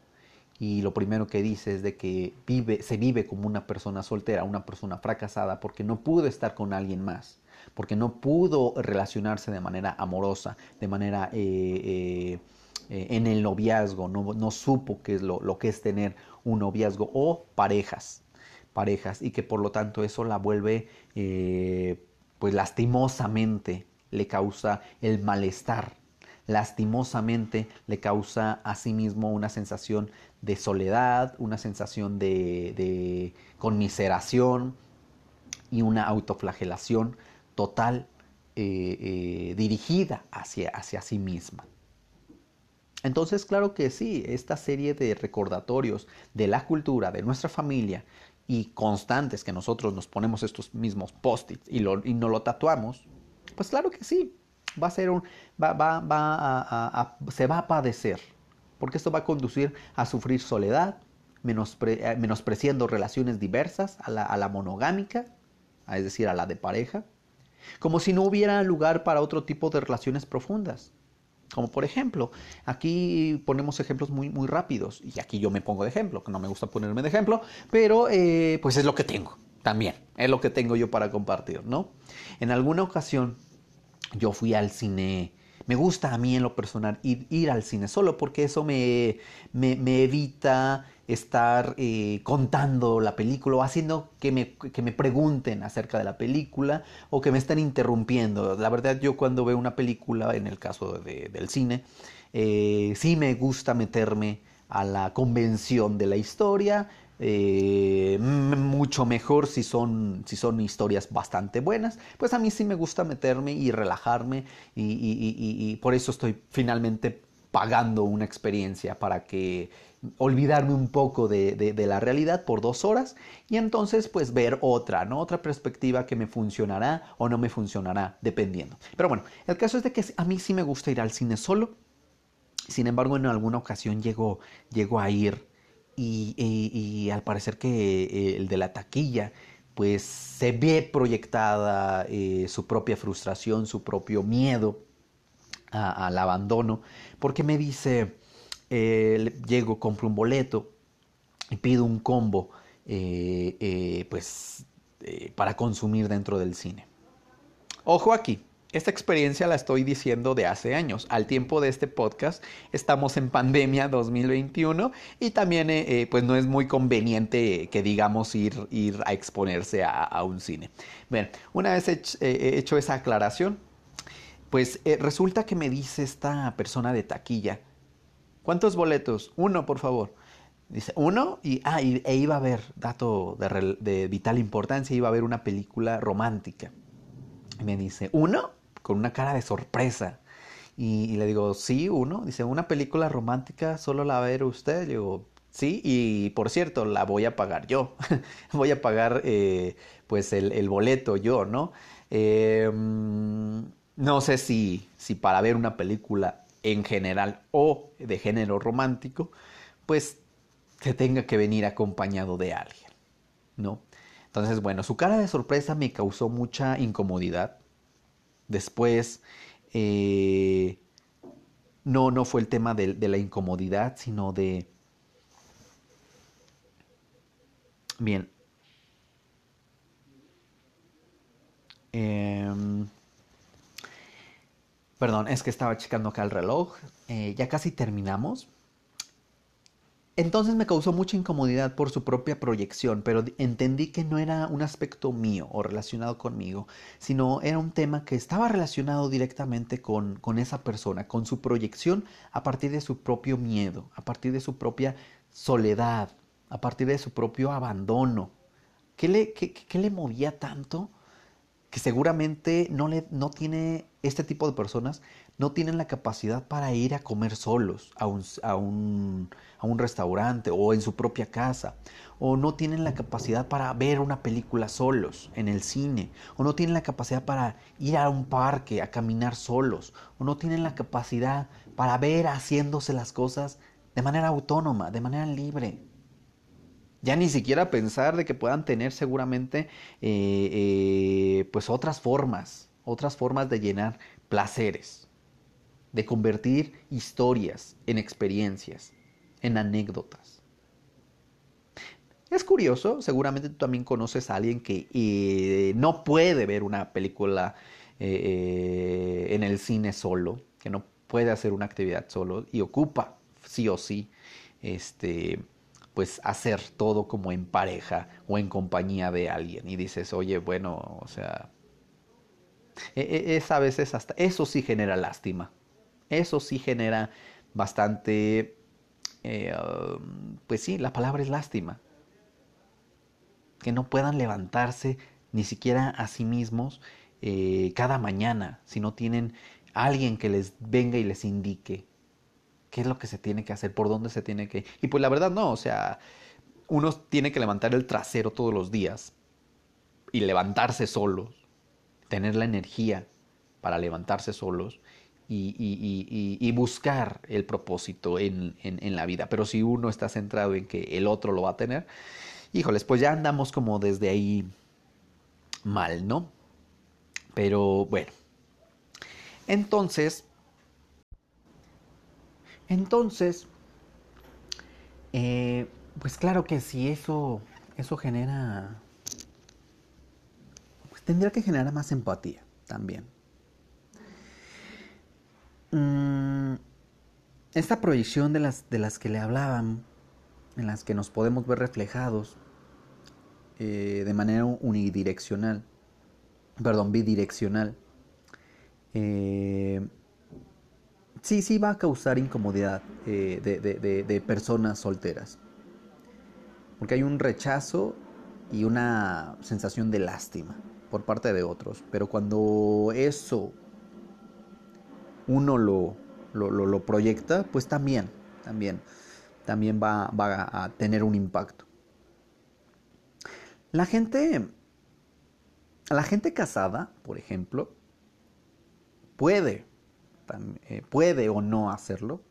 [SPEAKER 1] y lo primero que dice es de que vive, se vive como una persona soltera, una persona fracasada porque no pudo estar con alguien más, porque no pudo relacionarse de manera amorosa, de manera eh, eh, en el noviazgo, no, supo qué es lo, que es tener un noviazgo o parejas, parejas y que por lo tanto eso la vuelve eh, pues lastimosamente le causa el malestar lastimosamente le causa a sí mismo una sensación de soledad, una sensación de, conmiseración y una autoflagelación total eh, eh, dirigida hacia, hacia sí misma. Entonces, claro que sí, esta serie de recordatorios de la cultura, de nuestra familia y constantes que nosotros nos ponemos estos mismos post-its y, y no lo tatuamos, pues claro que sí, va a ser un, va, va, va se va a padecer, porque esto va a conducir a sufrir soledad, menospreciando relaciones diversas a a la monogámica, es decir, a la de pareja, como si no hubiera lugar para otro tipo de relaciones profundas. Como por ejemplo, aquí ponemos ejemplos muy, muy rápidos, y aquí yo me pongo de ejemplo, que no me gusta ponerme de ejemplo, pero eh, pues es lo que tengo, también, es lo que tengo yo para compartir, ¿no? En alguna ocasión yo fui al cine. Me gusta a mí en lo personal ir, al cine solo porque eso me, me, evita estar eh, contando la película o haciendo que me, que me, pregunten acerca de la película o que me estén interrumpiendo. La verdad yo cuando veo una película, en el caso del cine, eh, sí me gusta meterme a la convención de la historia, eh, mucho mejor si son, si son historias bastante buenas. Pues a mí sí me gusta meterme y relajarme y, por eso estoy finalmente pagando una experiencia para que olvidarme un poco de, la realidad por dos horas y entonces pues ver otra, ¿no? Otra perspectiva que me funcionará o no me funcionará, dependiendo. Pero bueno, el caso es de que a mí sí me gusta ir al cine solo. Sin embargo, en alguna ocasión llego, llego a ir y, al parecer que eh, el de la taquilla pues se ve proyectada eh, su propia frustración, su propio miedo al abandono, porque me dice, eh, llego, compro un boleto y pido un combo pues para consumir dentro del cine. Ojo aquí, esta experiencia la estoy diciendo de hace años. Al tiempo de este podcast estamos en pandemia 2021 y también eh, eh, pues no es muy conveniente que digamos ir, ir a exponerse a, un cine. Bien, una vez he hecho esa aclaración, pues eh, resulta que me dice esta persona de taquilla, ¿cuántos boletos? Uno, por favor. Dice, uno, y, ah, e iba a ver, dato de, de vital importancia, iba a ver una película romántica. Me dice, ¿uno? Con una cara de sorpresa. Y, le digo, sí, uno. Dice, una película romántica solo la va a ver usted. Le digo, sí, y por cierto, la voy a pagar yo. voy a pagar eh, pues el, boleto yo, ¿no? Em, no sé si, si para ver una película en general o de género romántico, pues se tenga que venir acompañado de alguien, ¿no? Entonces, bueno, su cara de sorpresa me causó mucha incomodidad Después, eh, no, no fue el tema de, la incomodidad, sino de... Bien. Em, perdón, es que estaba checando acá el reloj. Eh, ya casi terminamos. Entonces me causó mucha incomodidad por su propia proyección, pero entendí que no era un aspecto mío o relacionado conmigo, sino era un tema que estaba relacionado directamente con, con esa persona, con su proyección a partir de su propio miedo, a partir de su propia soledad, a partir de su propio abandono. ¿Qué le, qué, qué le movía tanto? Que seguramente no, le, no tiene este tipo de personas, no tienen la capacidad para ir a comer solos a un, a un, a un restaurante o en su propia casa, o no tienen la capacidad para ver una película solos en el cine, o no tienen la capacidad para ir a un parque a caminar solos, o no tienen la capacidad para ver haciéndose las cosas de manera autónoma, de manera libre. Ya ni siquiera pensar de que puedan tener seguramente eh, eh, pues otras formas, otras formas de llenar placeres de convertir historias en experiencias, en anécdotas. Es curioso, seguramente tú también conoces a alguien que eh, no puede ver una película eh, eh, en el cine solo, que no puede hacer una actividad solo y ocupa sí o sí este pues hacer todo como en pareja o en compañía de alguien y dices, "Oye, bueno, o sea, e, e, es a veces hasta eso sí genera lástima eso sí genera bastante, eh, pues sí, la palabra es lástima. Que no puedan levantarse ni siquiera a sí mismos eh, cada mañana, si no tienen alguien que les venga y les indique qué es lo que se tiene que hacer, por dónde se tiene que... Y pues la verdad no, o sea, uno tiene que levantar el trasero todos los días y levantarse solos, tener la energía para levantarse solos y, buscar el propósito en, la vida. Pero si uno está centrado en que el otro lo va a tener, híjoles, pues ya andamos como desde ahí mal, ¿no? Pero bueno. Entonces, entonces, eh, pues claro que si eso, eso genera, pues tendría que generar más empatía también. Mm, esta proyección de las, de las que le hablaban, en las que nos podemos ver reflejados eh, de manera unidireccional, perdón, bidireccional, eh, sí, sí va a causar incomodidad eh, de, personas solteras. Porque hay un rechazo y una sensación de lástima por parte de otros. Pero cuando eso uno lo, lo, proyecta, pues también, también, también va, va, a tener un impacto. La gente, la gente casada, por ejemplo, puede, eh, puede o no hacerlo,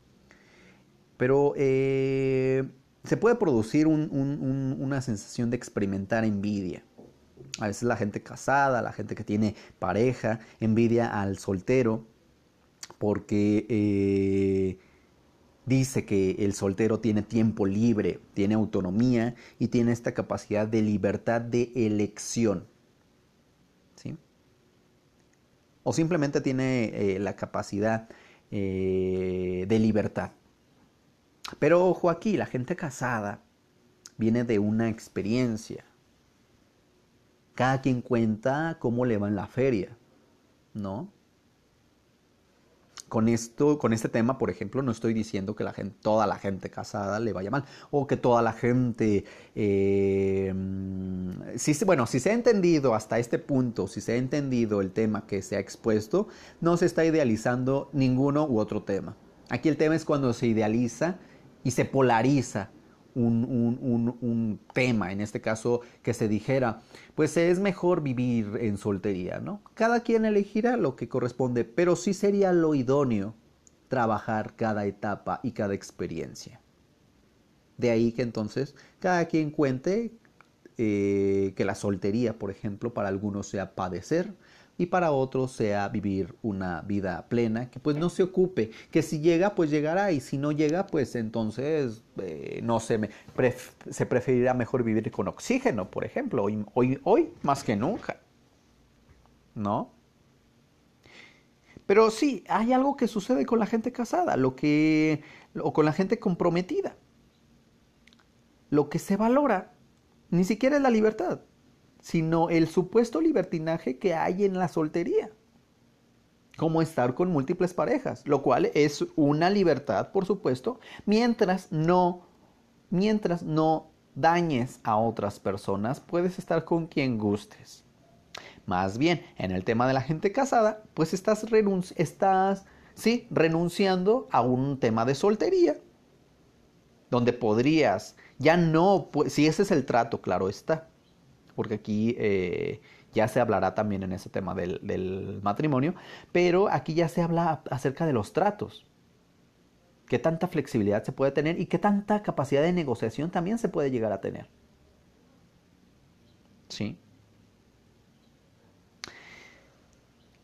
[SPEAKER 1] pero eh, se puede producir una sensación de experimentar envidia. A veces la gente casada, la gente que tiene pareja, envidia al soltero, porque eh, dice que el soltero tiene tiempo libre, tiene autonomía y tiene esta capacidad de libertad de elección. ¿sí? O simplemente tiene eh, la capacidad eh, de libertad. Pero ojo aquí, la gente casada viene de una experiencia. Cada quien cuenta cómo le va en la feria, ¿no? Con esto, con este tema, por ejemplo, no estoy diciendo que la gente, toda la gente casada le vaya mal o que toda la gente, eh, si, bueno, si se ha entendido hasta este punto, si se ha entendido el tema que se ha expuesto, no se está idealizando ninguno u otro tema. Aquí el tema es cuando se idealiza y se polariza un, tema, en este caso que se dijera, pues es mejor vivir en soltería, ¿no? Cada quien elegirá lo que corresponde, pero sí sería lo idóneo trabajar cada etapa y cada experiencia. De ahí que entonces cada quien cuente eh, que la soltería, por ejemplo, para algunos sea padecer, y para otros sea vivir una vida plena, que pues no se ocupe, que si llega pues llegará y si no llega pues entonces eh, no se, me, se preferirá mejor vivir con oxígeno, por ejemplo, hoy, hoy, hoy más que nunca, ¿no? Pero sí, hay algo que sucede con la gente casada, lo que, o con la gente comprometida. Lo que se valora ni siquiera es la libertad, sino el supuesto libertinaje que hay en la soltería, como estar con múltiples parejas, lo cual es una libertad, por supuesto, mientras no, mientras no dañes a otras personas, puedes estar con quien gustes. Más bien, en el tema de la gente casada, pues estás, estás sí, renunciando a un tema de soltería, donde podrías, ya no, si ese es el trato, claro está, porque aquí eh, ya se hablará también en ese tema del, matrimonio, pero aquí ya se habla acerca de los tratos. Qué tanta flexibilidad se puede tener y qué tanta capacidad de negociación también se puede llegar a tener. ¿Sí?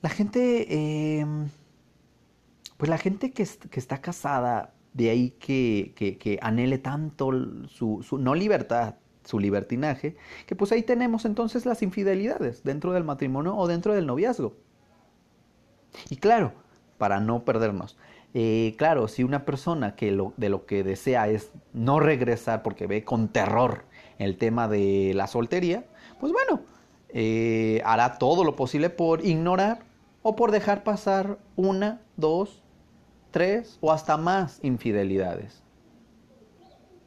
[SPEAKER 1] La gente, em, pues la gente que, está casada, de ahí que, anhele tanto su, su, no libertad, su libertinaje, que pues ahí tenemos entonces las infidelidades dentro del matrimonio o dentro del noviazgo. Y claro, para no perdernos, eh, claro, si una persona que de lo que desea es no regresar porque ve con terror el tema de la soltería, pues bueno, eh, hará todo lo posible por ignorar o por dejar pasar una, dos, tres o hasta más infidelidades.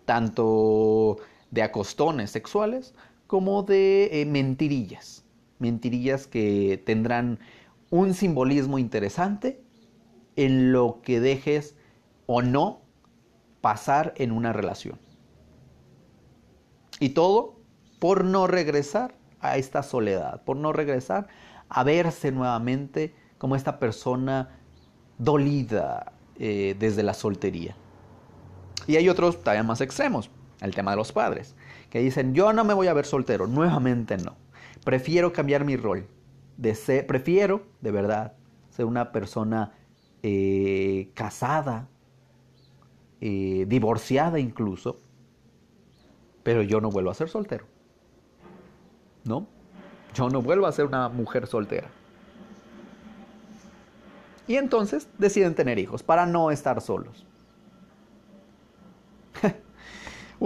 [SPEAKER 1] Tanto de acostones sexuales como de eh, mentirillas. Mentirillas que tendrán un simbolismo interesante en lo que dejes o no pasar en una relación. Y todo por no regresar a esta soledad, por no regresar a verse nuevamente como esta persona dolida eh, desde la soltería. Y hay otros todavía más extremos el tema de los padres, que dicen, yo no me voy a ver soltero, nuevamente no. Prefiero cambiar mi rol. De ser, prefiero, de verdad, ser una persona eh, casada, eh, divorciada incluso, pero yo no vuelvo a ser soltero. ¿No? Yo no vuelvo a ser una mujer soltera. Y entonces deciden tener hijos para no estar solos.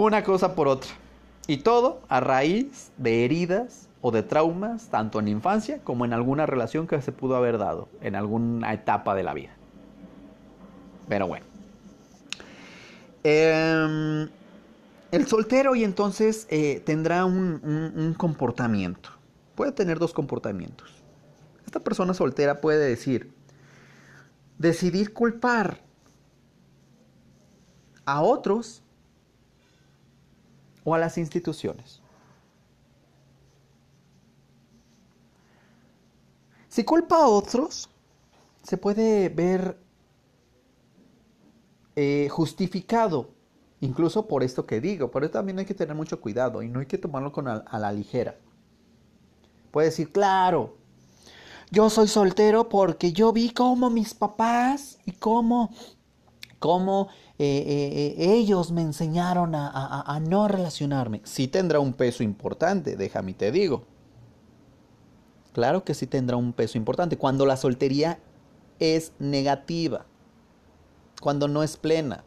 [SPEAKER 1] Una cosa por otra. Y todo a raíz de heridas o de traumas, tanto en infancia como en alguna relación que se pudo haber dado en alguna etapa de la vida. Pero bueno. Em, el soltero y entonces eh, tendrá un comportamiento. Puede tener dos comportamientos. Esta persona soltera puede decir, decidir culpar a otros o a las instituciones. Si culpa a otros, se puede ver eh, justificado, incluso por esto que digo, pero también hay que tener mucho cuidado y no hay que tomarlo con a, la ligera. Puede decir, claro, yo soy soltero porque yo vi cómo mis papás y cómo, cómo eh, eh, eh, ellos me enseñaron a, no relacionarme. Sí tendrá un peso importante, déjame te digo. Claro que sí tendrá un peso importante. Cuando la soltería es negativa, cuando no es plena,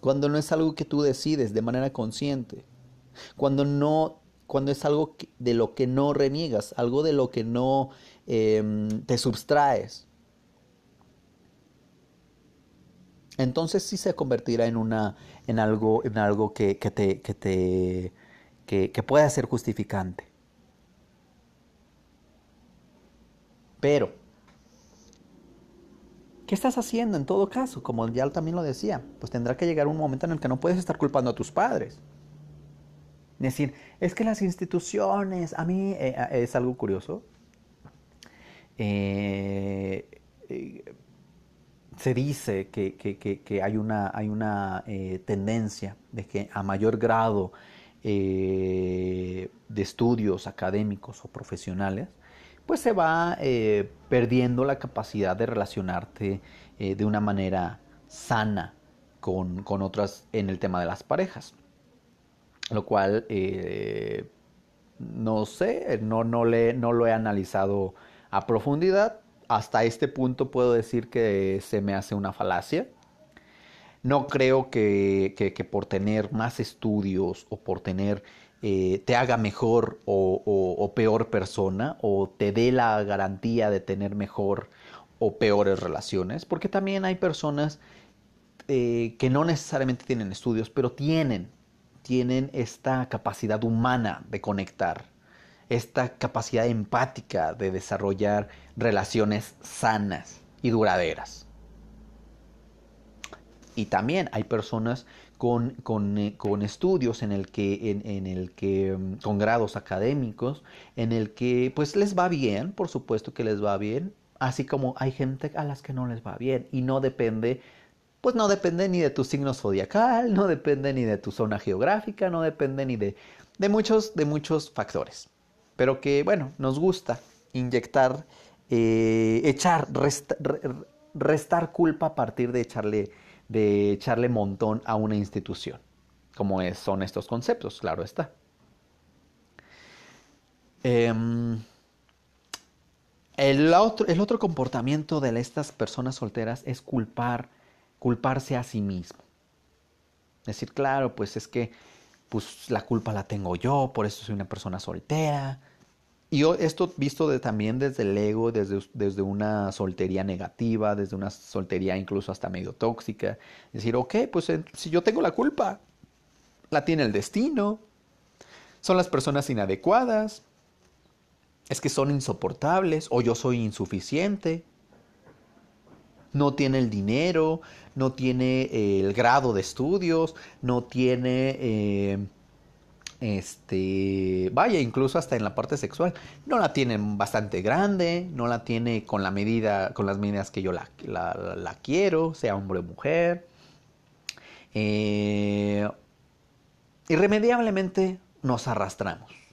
[SPEAKER 1] cuando no es algo que tú decides de manera consciente, cuando no, cuando es algo de lo que no reniegas, algo de lo que no em, te subtraes. Entonces sí se convertirá en, una, en algo, en algo que, te, que, te, que, pueda ser justificante. Pero, ¿qué estás haciendo en todo caso? Como ya también lo decía, pues tendrá que llegar un momento en el que no puedes estar culpando a tus padres. Es decir, es que las instituciones, a mí eh, es algo curioso. eh, eh se dice que, hay una, hay una eh, tendencia de que a mayor grado eh, de estudios académicos o profesionales, pues se va eh, perdiendo la capacidad de relacionarte de una manera sana con, con, otras en el tema de las parejas. Lo cual, no sé, no, no, le, no lo he analizado a profundidad. Hasta este punto puedo decir que se me hace una falacia. No creo que, que, por tener más estudios o por tener eh, te haga mejor o, peor persona o te dé la garantía de tener mejor o peores relaciones, porque también hay personas eh, que no necesariamente tienen estudios, pero tienen, tienen esta capacidad humana de conectar, esta capacidad empática de desarrollar relaciones sanas y duraderas. Y también hay personas eh, con, estudios en el que, en, el que, mm, con grados académicos, en el que pues les va bien, por supuesto que les va bien, así como hay gente a las que no les va bien y no depende, pues no depende ni de tu signo zodiacal, no depende ni de tu zona geográfica, no depende ni de, de muchos, de muchos factores. Pero que, bueno, nos gusta inyectar, eh, echar, restar culpa a partir de echarle de echarle montón a una institución, como son estos conceptos, claro está. Em, el, otro, el otro comportamiento de estas personas solteras es culpar, culparse a sí mismo. Decir, claro, pues es que pues, la culpa la tengo yo, por eso soy una persona soltera, y esto visto también desde el ego, desde, desde, una soltería negativa, desde una soltería incluso hasta medio tóxica. Decir, ok, pues si yo tengo la culpa, la tiene el destino, son las personas inadecuadas, es que son insoportables o yo soy insuficiente, no tiene el dinero, no tiene el grado de estudios, no tiene... Eh, este, vaya, incluso hasta en la parte sexual, no la tiene bastante grande, no la tiene con la medida, con las medidas que yo la, la, quiero, sea hombre o mujer. Eh, irremediablemente nos arrastramos.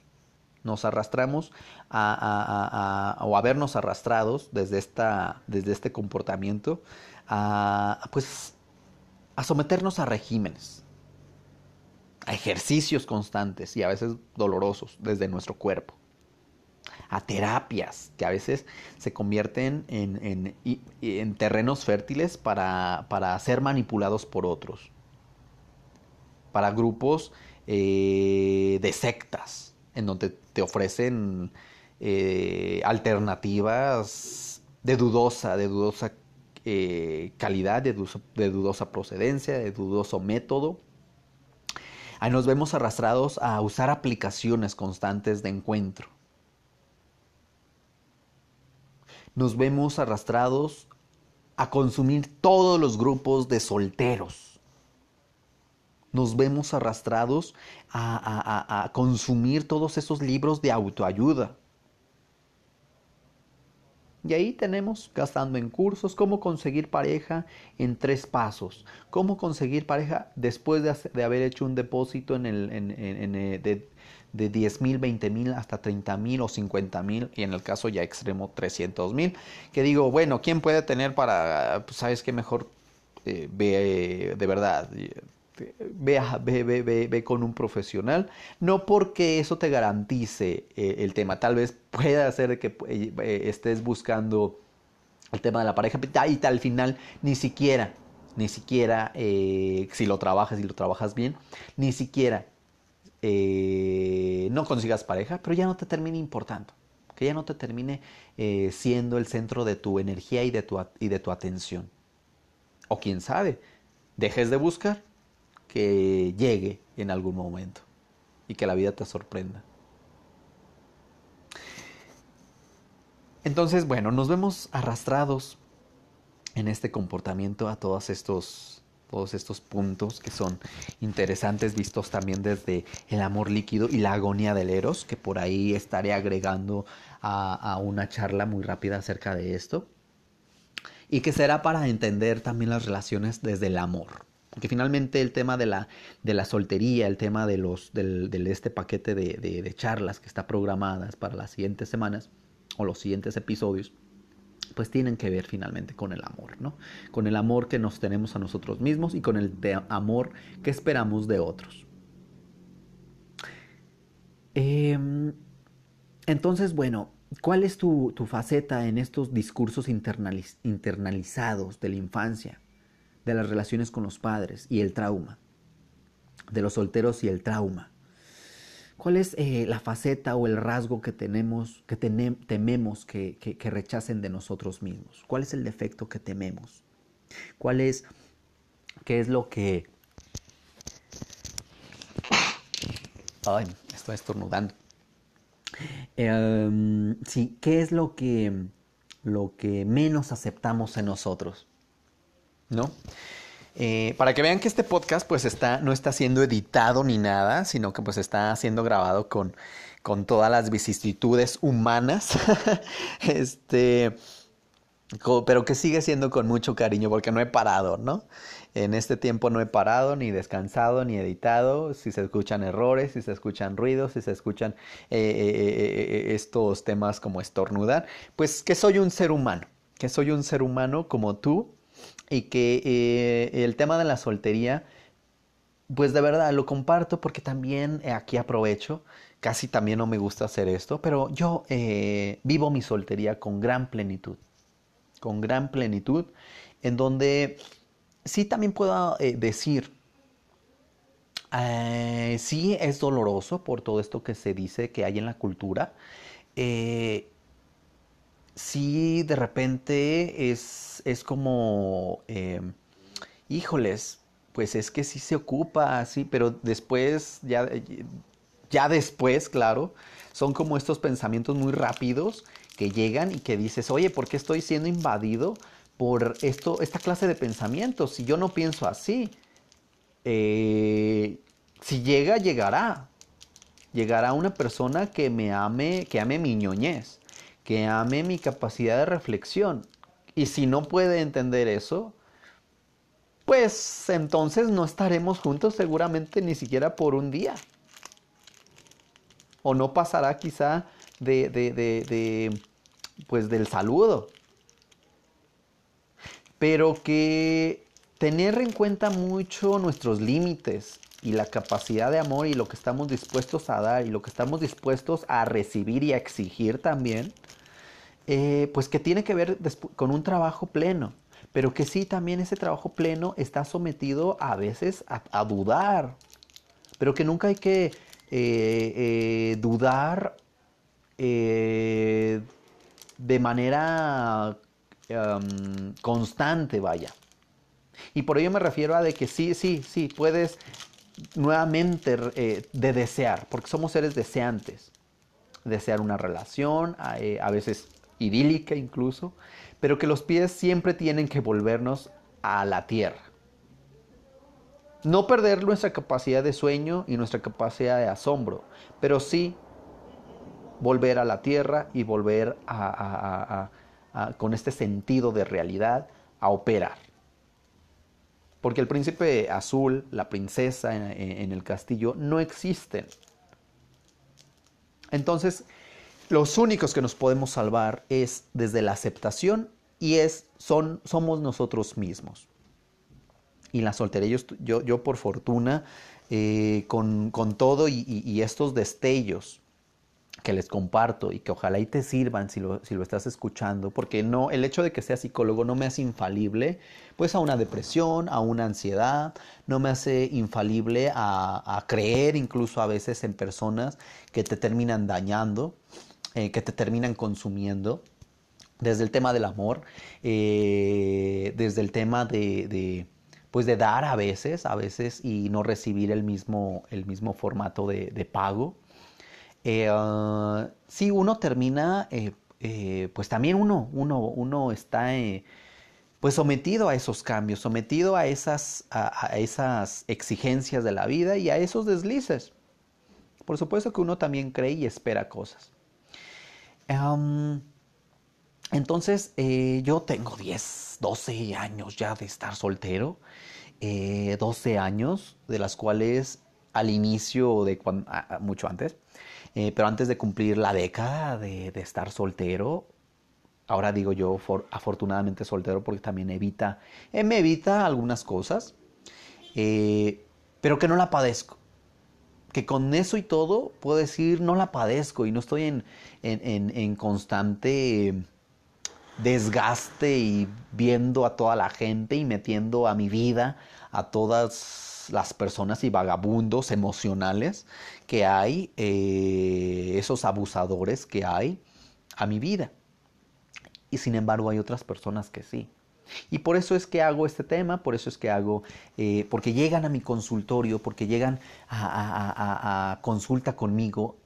[SPEAKER 1] Nos arrastramos o a vernos arrastrados desde, esta, desde este comportamiento a, pues, a someternos a regímenes a ejercicios constantes y a veces dolorosos desde nuestro cuerpo, a terapias que a veces se convierten en, en, terrenos fértiles para, para, ser manipulados por otros, para grupos eh, de sectas, en donde te ofrecen eh, alternativas de dudosa, de dudosa eh, calidad, de dudosa procedencia, de dudoso método Ahí nos vemos arrastrados a usar aplicaciones constantes de encuentro. Nos vemos arrastrados a consumir todos los grupos de solteros. Nos vemos arrastrados a, a consumir todos esos libros de autoayuda. Y ahí tenemos gastando en cursos cómo conseguir pareja en tres pasos. Cómo conseguir pareja después de, haber hecho un depósito en el, en, eh, de, de 10 mil, 20 mil, hasta 30 mil o 50 mil. Y en el caso ya extremo 300 mil. Que digo, bueno, ¿quién puede tener para, pues sabes qué mejor eh, ve de verdad? Ve, ve, ve, con un profesional, no porque eso te garantice eh, el tema, tal vez pueda ser que eh, eh, estés buscando el tema de la pareja y al final ni siquiera, ni siquiera, si lo trabajas y lo trabajas bien, ni siquiera no consigas pareja, pero ya no te termine importando, que ya no te termine siendo el centro de tu energía y de tu, y de tu atención. O quién sabe, dejes de buscar que llegue en algún momento y que la vida te sorprenda. Entonces, bueno, nos vemos arrastrados en este comportamiento a todos estos, todos estos puntos que son interesantes, vistos también desde el amor líquido y la agonía del eros, que por ahí estaré agregando a, a una charla muy rápida acerca de esto, y que será para entender también las relaciones desde el amor. Porque finalmente el tema de la, de la soltería, el tema de, los, del, este paquete de, charlas que está programadas para las siguientes semanas, o los siguientes episodios, pues tienen que ver finalmente con el amor, ¿no? Con el amor que nos tenemos a nosotros mismos y con el amor que esperamos de otros. Em, entonces, bueno, ¿cuál es tu, faceta en estos discursos internalizados de la infancia, de las relaciones con los padres y el trauma, de los solteros y el trauma? ¿Cuál es eh, la faceta o el rasgo que tenemos, que tememos que, que, rechacen de nosotros mismos? ¿Cuál es el defecto que tememos? ¿Cuál es, qué es lo que... Ay, estoy estornudando. Em, sí, ¿qué es lo que, lo que menos aceptamos en nosotros? ¿No? Eh, para que vean que este podcast pues está, no está siendo editado ni nada, sino que pues está siendo grabado con, con todas las vicisitudes humanas. este, pero que sigue siendo con mucho cariño porque no he parado, ¿no? En este tiempo no he parado, ni descansado, ni editado. Si se escuchan errores, si se escuchan ruidos, si se escuchan eh, eh, estos temas como estornudar, pues que soy un ser humano, que soy un ser humano como tú y que eh, el tema de la soltería, pues de verdad lo comparto porque también eh, aquí aprovecho, casi también no me gusta hacer esto, pero yo eh, vivo mi soltería con gran plenitud, con gran plenitud, en donde sí también puedo decir, sí es doloroso por todo esto que se dice que hay en la cultura, sí de repente es, es como, em, híjoles, pues es que sí se ocupa, sí, pero después, ya, ya después, claro, son como estos pensamientos muy rápidos que llegan y que dices, oye, ¿por qué estoy siendo invadido por esto, esta clase de pensamientos? Si yo no pienso así, eh, si llega, llegará. Llegará una persona que me ame, que ame mi ñoñez que ame mi capacidad de reflexión. Y si no puede entender eso, pues entonces no estaremos juntos seguramente ni siquiera por un día. O no pasará quizá de, de, pues del saludo. Pero que tener en cuenta mucho nuestros límites y la capacidad de amor y lo que estamos dispuestos a dar y lo que estamos dispuestos a recibir y a exigir también, eh, pues que tiene que ver con un trabajo pleno, pero que sí también ese trabajo pleno está sometido a veces a, dudar, pero que nunca hay que eh, eh, dudar de manera constante, vaya. Y por ello me refiero a de que sí, sí, sí, puedes nuevamente de desear, porque somos seres deseantes. Desear una relación, a veces idílica incluso, pero que los pies siempre tienen que volvernos a la tierra. No perder nuestra capacidad de sueño y nuestra capacidad de asombro, pero sí volver a la tierra y volver con este sentido de realidad a operar. Porque el príncipe azul, la princesa en el castillo, no existen. Entonces, los únicos que nos podemos salvar es desde la aceptación y es, son, somos nosotros mismos. Y la soltería, yo, yo, por fortuna, eh, con, todo y, estos destellos que les comparto y que ojalá te sirvan si lo, si lo, estás escuchando, porque no, el hecho de que sea psicólogo no me hace infalible pues a una depresión, a una ansiedad, no me hace infalible a, a creer incluso a veces en personas que te terminan dañando. Eh, que te terminan consumiendo, desde el tema del amor, eh, desde el tema de, pues de dar a veces, a veces y no recibir el mismo, el mismo formato de, pago. Eh, ah, si uno termina, pues también uno, uno, uno está pues sometido a esos cambios, sometido a esas, a esas exigencias de la vida y a esos deslices. Por supuesto que uno también cree y espera cosas entonces, eh, yo tengo 10, 12 años ya de estar soltero, 12 eh, años, de las cuales al inicio de cuando, mucho antes, Eh, pero antes de cumplir la década de, estar soltero, ahora digo yo afortunadamente soltero porque también evita, eh, me evita algunas cosas, pero que no la padezco. Que con eso y todo puedo decir no la padezco y no estoy en, en constante desgaste y viendo a toda la gente y metiendo a mi vida a todas las personas y vagabundos emocionales que hay, eh, esos abusadores que hay a mi vida. Y sin embargo hay otras personas que sí. Y por eso es que hago este tema, por eso es que hago, eh, porque llegan a mi consultorio, porque llegan a, consulta conmigo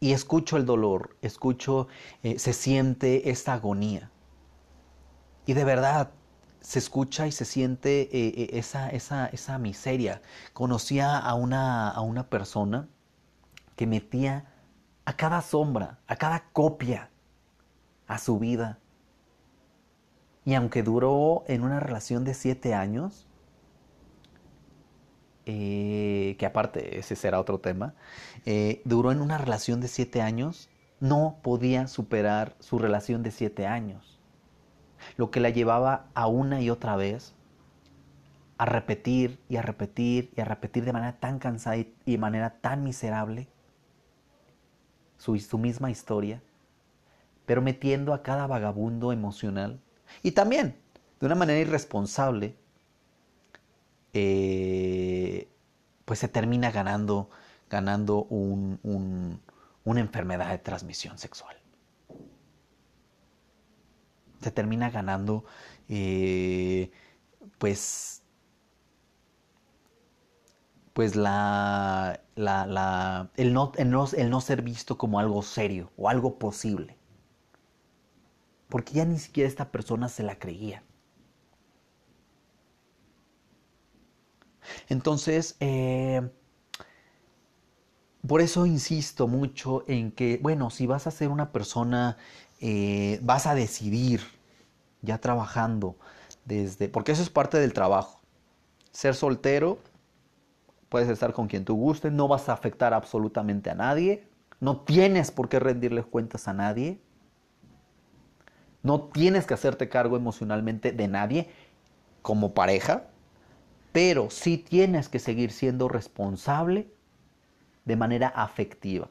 [SPEAKER 1] y escucho el dolor, escucho, eh, se siente esta agonía. Y de verdad, se escucha y se siente eh, esa, esa, esa, miseria. Conocía a una, a una persona que metía a cada sombra, a cada copia a su vida. Y aunque duró en una relación de siete años, eh, que aparte ese será otro tema, duró en una relación de siete años, no podía superar su relación de siete años lo que la llevaba a una y otra vez a repetir y a repetir y a repetir de manera tan cansada y de manera tan miserable su misma historia, pero metiendo a cada vagabundo emocional y también de una manera irresponsable, eh, pues se termina ganando, ganando una enfermedad de transmisión sexual se termina ganando, eh, pues, pues la, la, el, no, el, no, el no ser visto como algo serio o algo posible. Porque ya ni siquiera esta persona se la creía. Entonces, eh, por eso insisto mucho en que, bueno, si vas a ser una persona eh, vas a decidir ya trabajando desde, porque eso es parte del trabajo. Ser soltero, puedes estar con quien tú guste, no vas a afectar absolutamente a nadie, no tienes por qué rendirle cuentas a nadie, no tienes que hacerte cargo emocionalmente de nadie como pareja, pero sí tienes que seguir siendo responsable de manera afectiva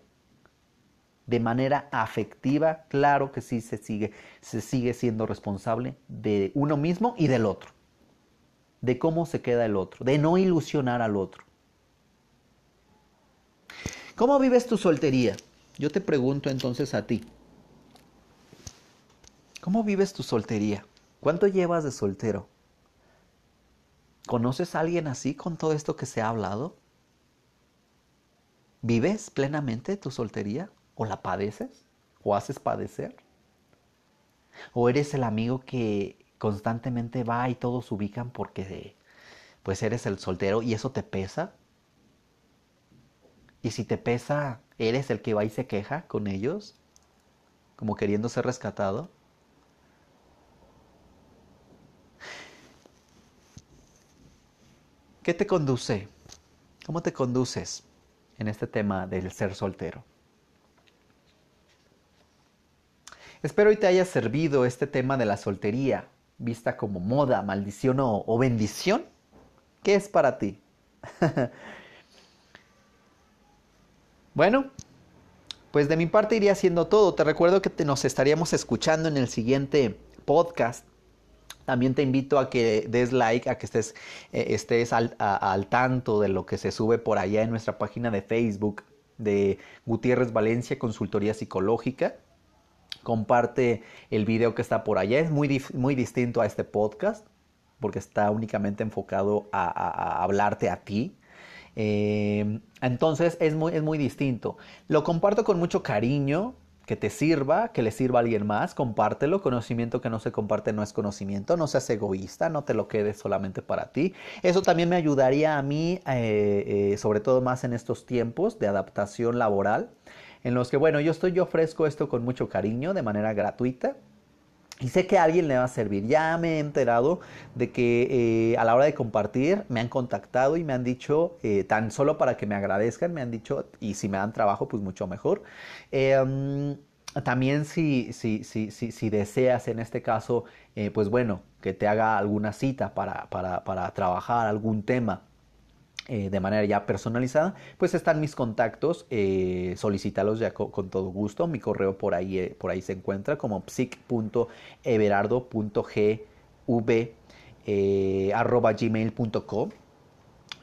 [SPEAKER 1] de manera afectiva, claro que sí se sigue, se sigue siendo responsable de uno mismo y del otro, de cómo se queda el otro, de no ilusionar al otro. ¿Cómo vives tu soltería? Yo te pregunto entonces a ti. ¿Cómo vives tu soltería? ¿Cuánto llevas de soltero? ¿Conoces a alguien así con todo esto que se ha hablado? ¿Vives plenamente tu soltería? ¿O la padeces? ¿O haces padecer? ¿O eres el amigo que constantemente va y todos ubican porque pues eres el soltero y eso te pesa? Y si te pesa, ¿eres el que va y se queja con ellos? Como queriendo ser rescatado. ¿Qué te conduce? ¿Cómo te conduces en este tema del ser soltero? Espero hoy te haya servido este tema de la soltería, vista como moda, maldición o, bendición. ¿Qué es para ti? bueno, pues de mi parte iría haciendo todo. Te recuerdo que nos estaríamos escuchando en el siguiente podcast. También te invito a que des like, a que estés, eh, estés al, al, tanto de lo que se sube por allá en nuestra página de Facebook de Gutiérrez Valencia Consultoría Psicológica comparte el video que está por allá. Es muy, muy distinto a este podcast porque está únicamente enfocado a, hablarte a ti. Eh, entonces es muy, es muy distinto. Lo comparto con mucho cariño, que te sirva, que le sirva a alguien más, compártelo. Conocimiento que no se comparte no es conocimiento, no seas egoísta, no te lo quedes solamente para ti. Eso también me ayudaría a mí, eh, eh, sobre todo más en estos tiempos de adaptación laboral, en los que, bueno, yo estoy, yo ofrezco esto con mucho cariño, de manera gratuita. Y sé que a alguien le va a servir. Ya me he enterado de que eh, a la hora de compartir me han contactado y me han dicho, eh, tan solo para que me agradezcan, me han dicho, y si me dan trabajo, pues mucho mejor. Em, también si, si, si, si, deseas en este caso, eh, pues bueno, que te haga alguna cita para, para, para trabajar algún tema eh, de manera ya personalizada, pues están mis contactos, eh, solicítalos ya con, todo gusto, mi correo por ahí, eh, por ahí se encuentra como psic.everardo.gv arroba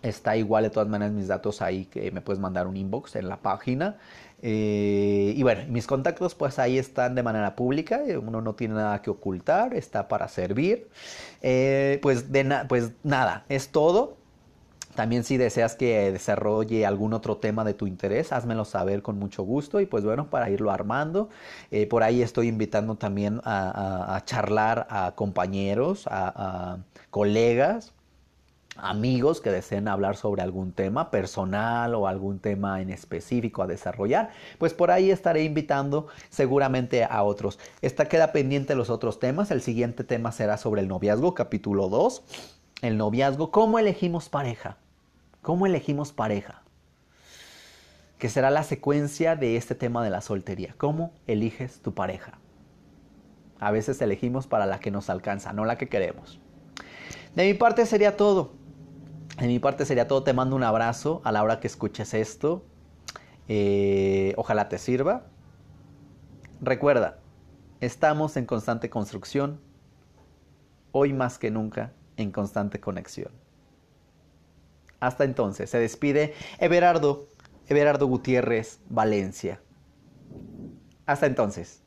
[SPEAKER 1] está igual de todas maneras mis datos ahí que me puedes mandar un inbox en la página. Y bueno mis contactos pues ahí están de manera pública uno no tiene nada que ocultar está para servir. Pues de pues nada es todo también si deseas que desarrolle algún otro tema de tu interés, házmelo saber con mucho gusto y pues bueno, para irlo armando. Eh, por ahí estoy invitando también a, charlar a compañeros, a, colegas, amigos que deseen hablar sobre algún tema personal o algún tema en específico a desarrollar, pues por ahí estaré invitando seguramente a otros. Esta queda pendiente los otros temas. El siguiente tema será sobre el noviazgo, capítulo 2. El noviazgo, ¿cómo elegimos pareja? ¿Cómo elegimos pareja? Que será la secuencia de este tema de la soltería. ¿Cómo eliges tu pareja? A veces elegimos para la que nos alcanza, no la que queremos. De mi parte sería todo. De mi parte sería todo. Te mando un abrazo a la hora que escuches esto. Eh, ojalá te sirva. Recuerda, estamos en constante construcción. Hoy más que nunca en constante conexión. Hasta entonces, se despide Everardo, Everardo Gutiérrez, Valencia. Hasta entonces.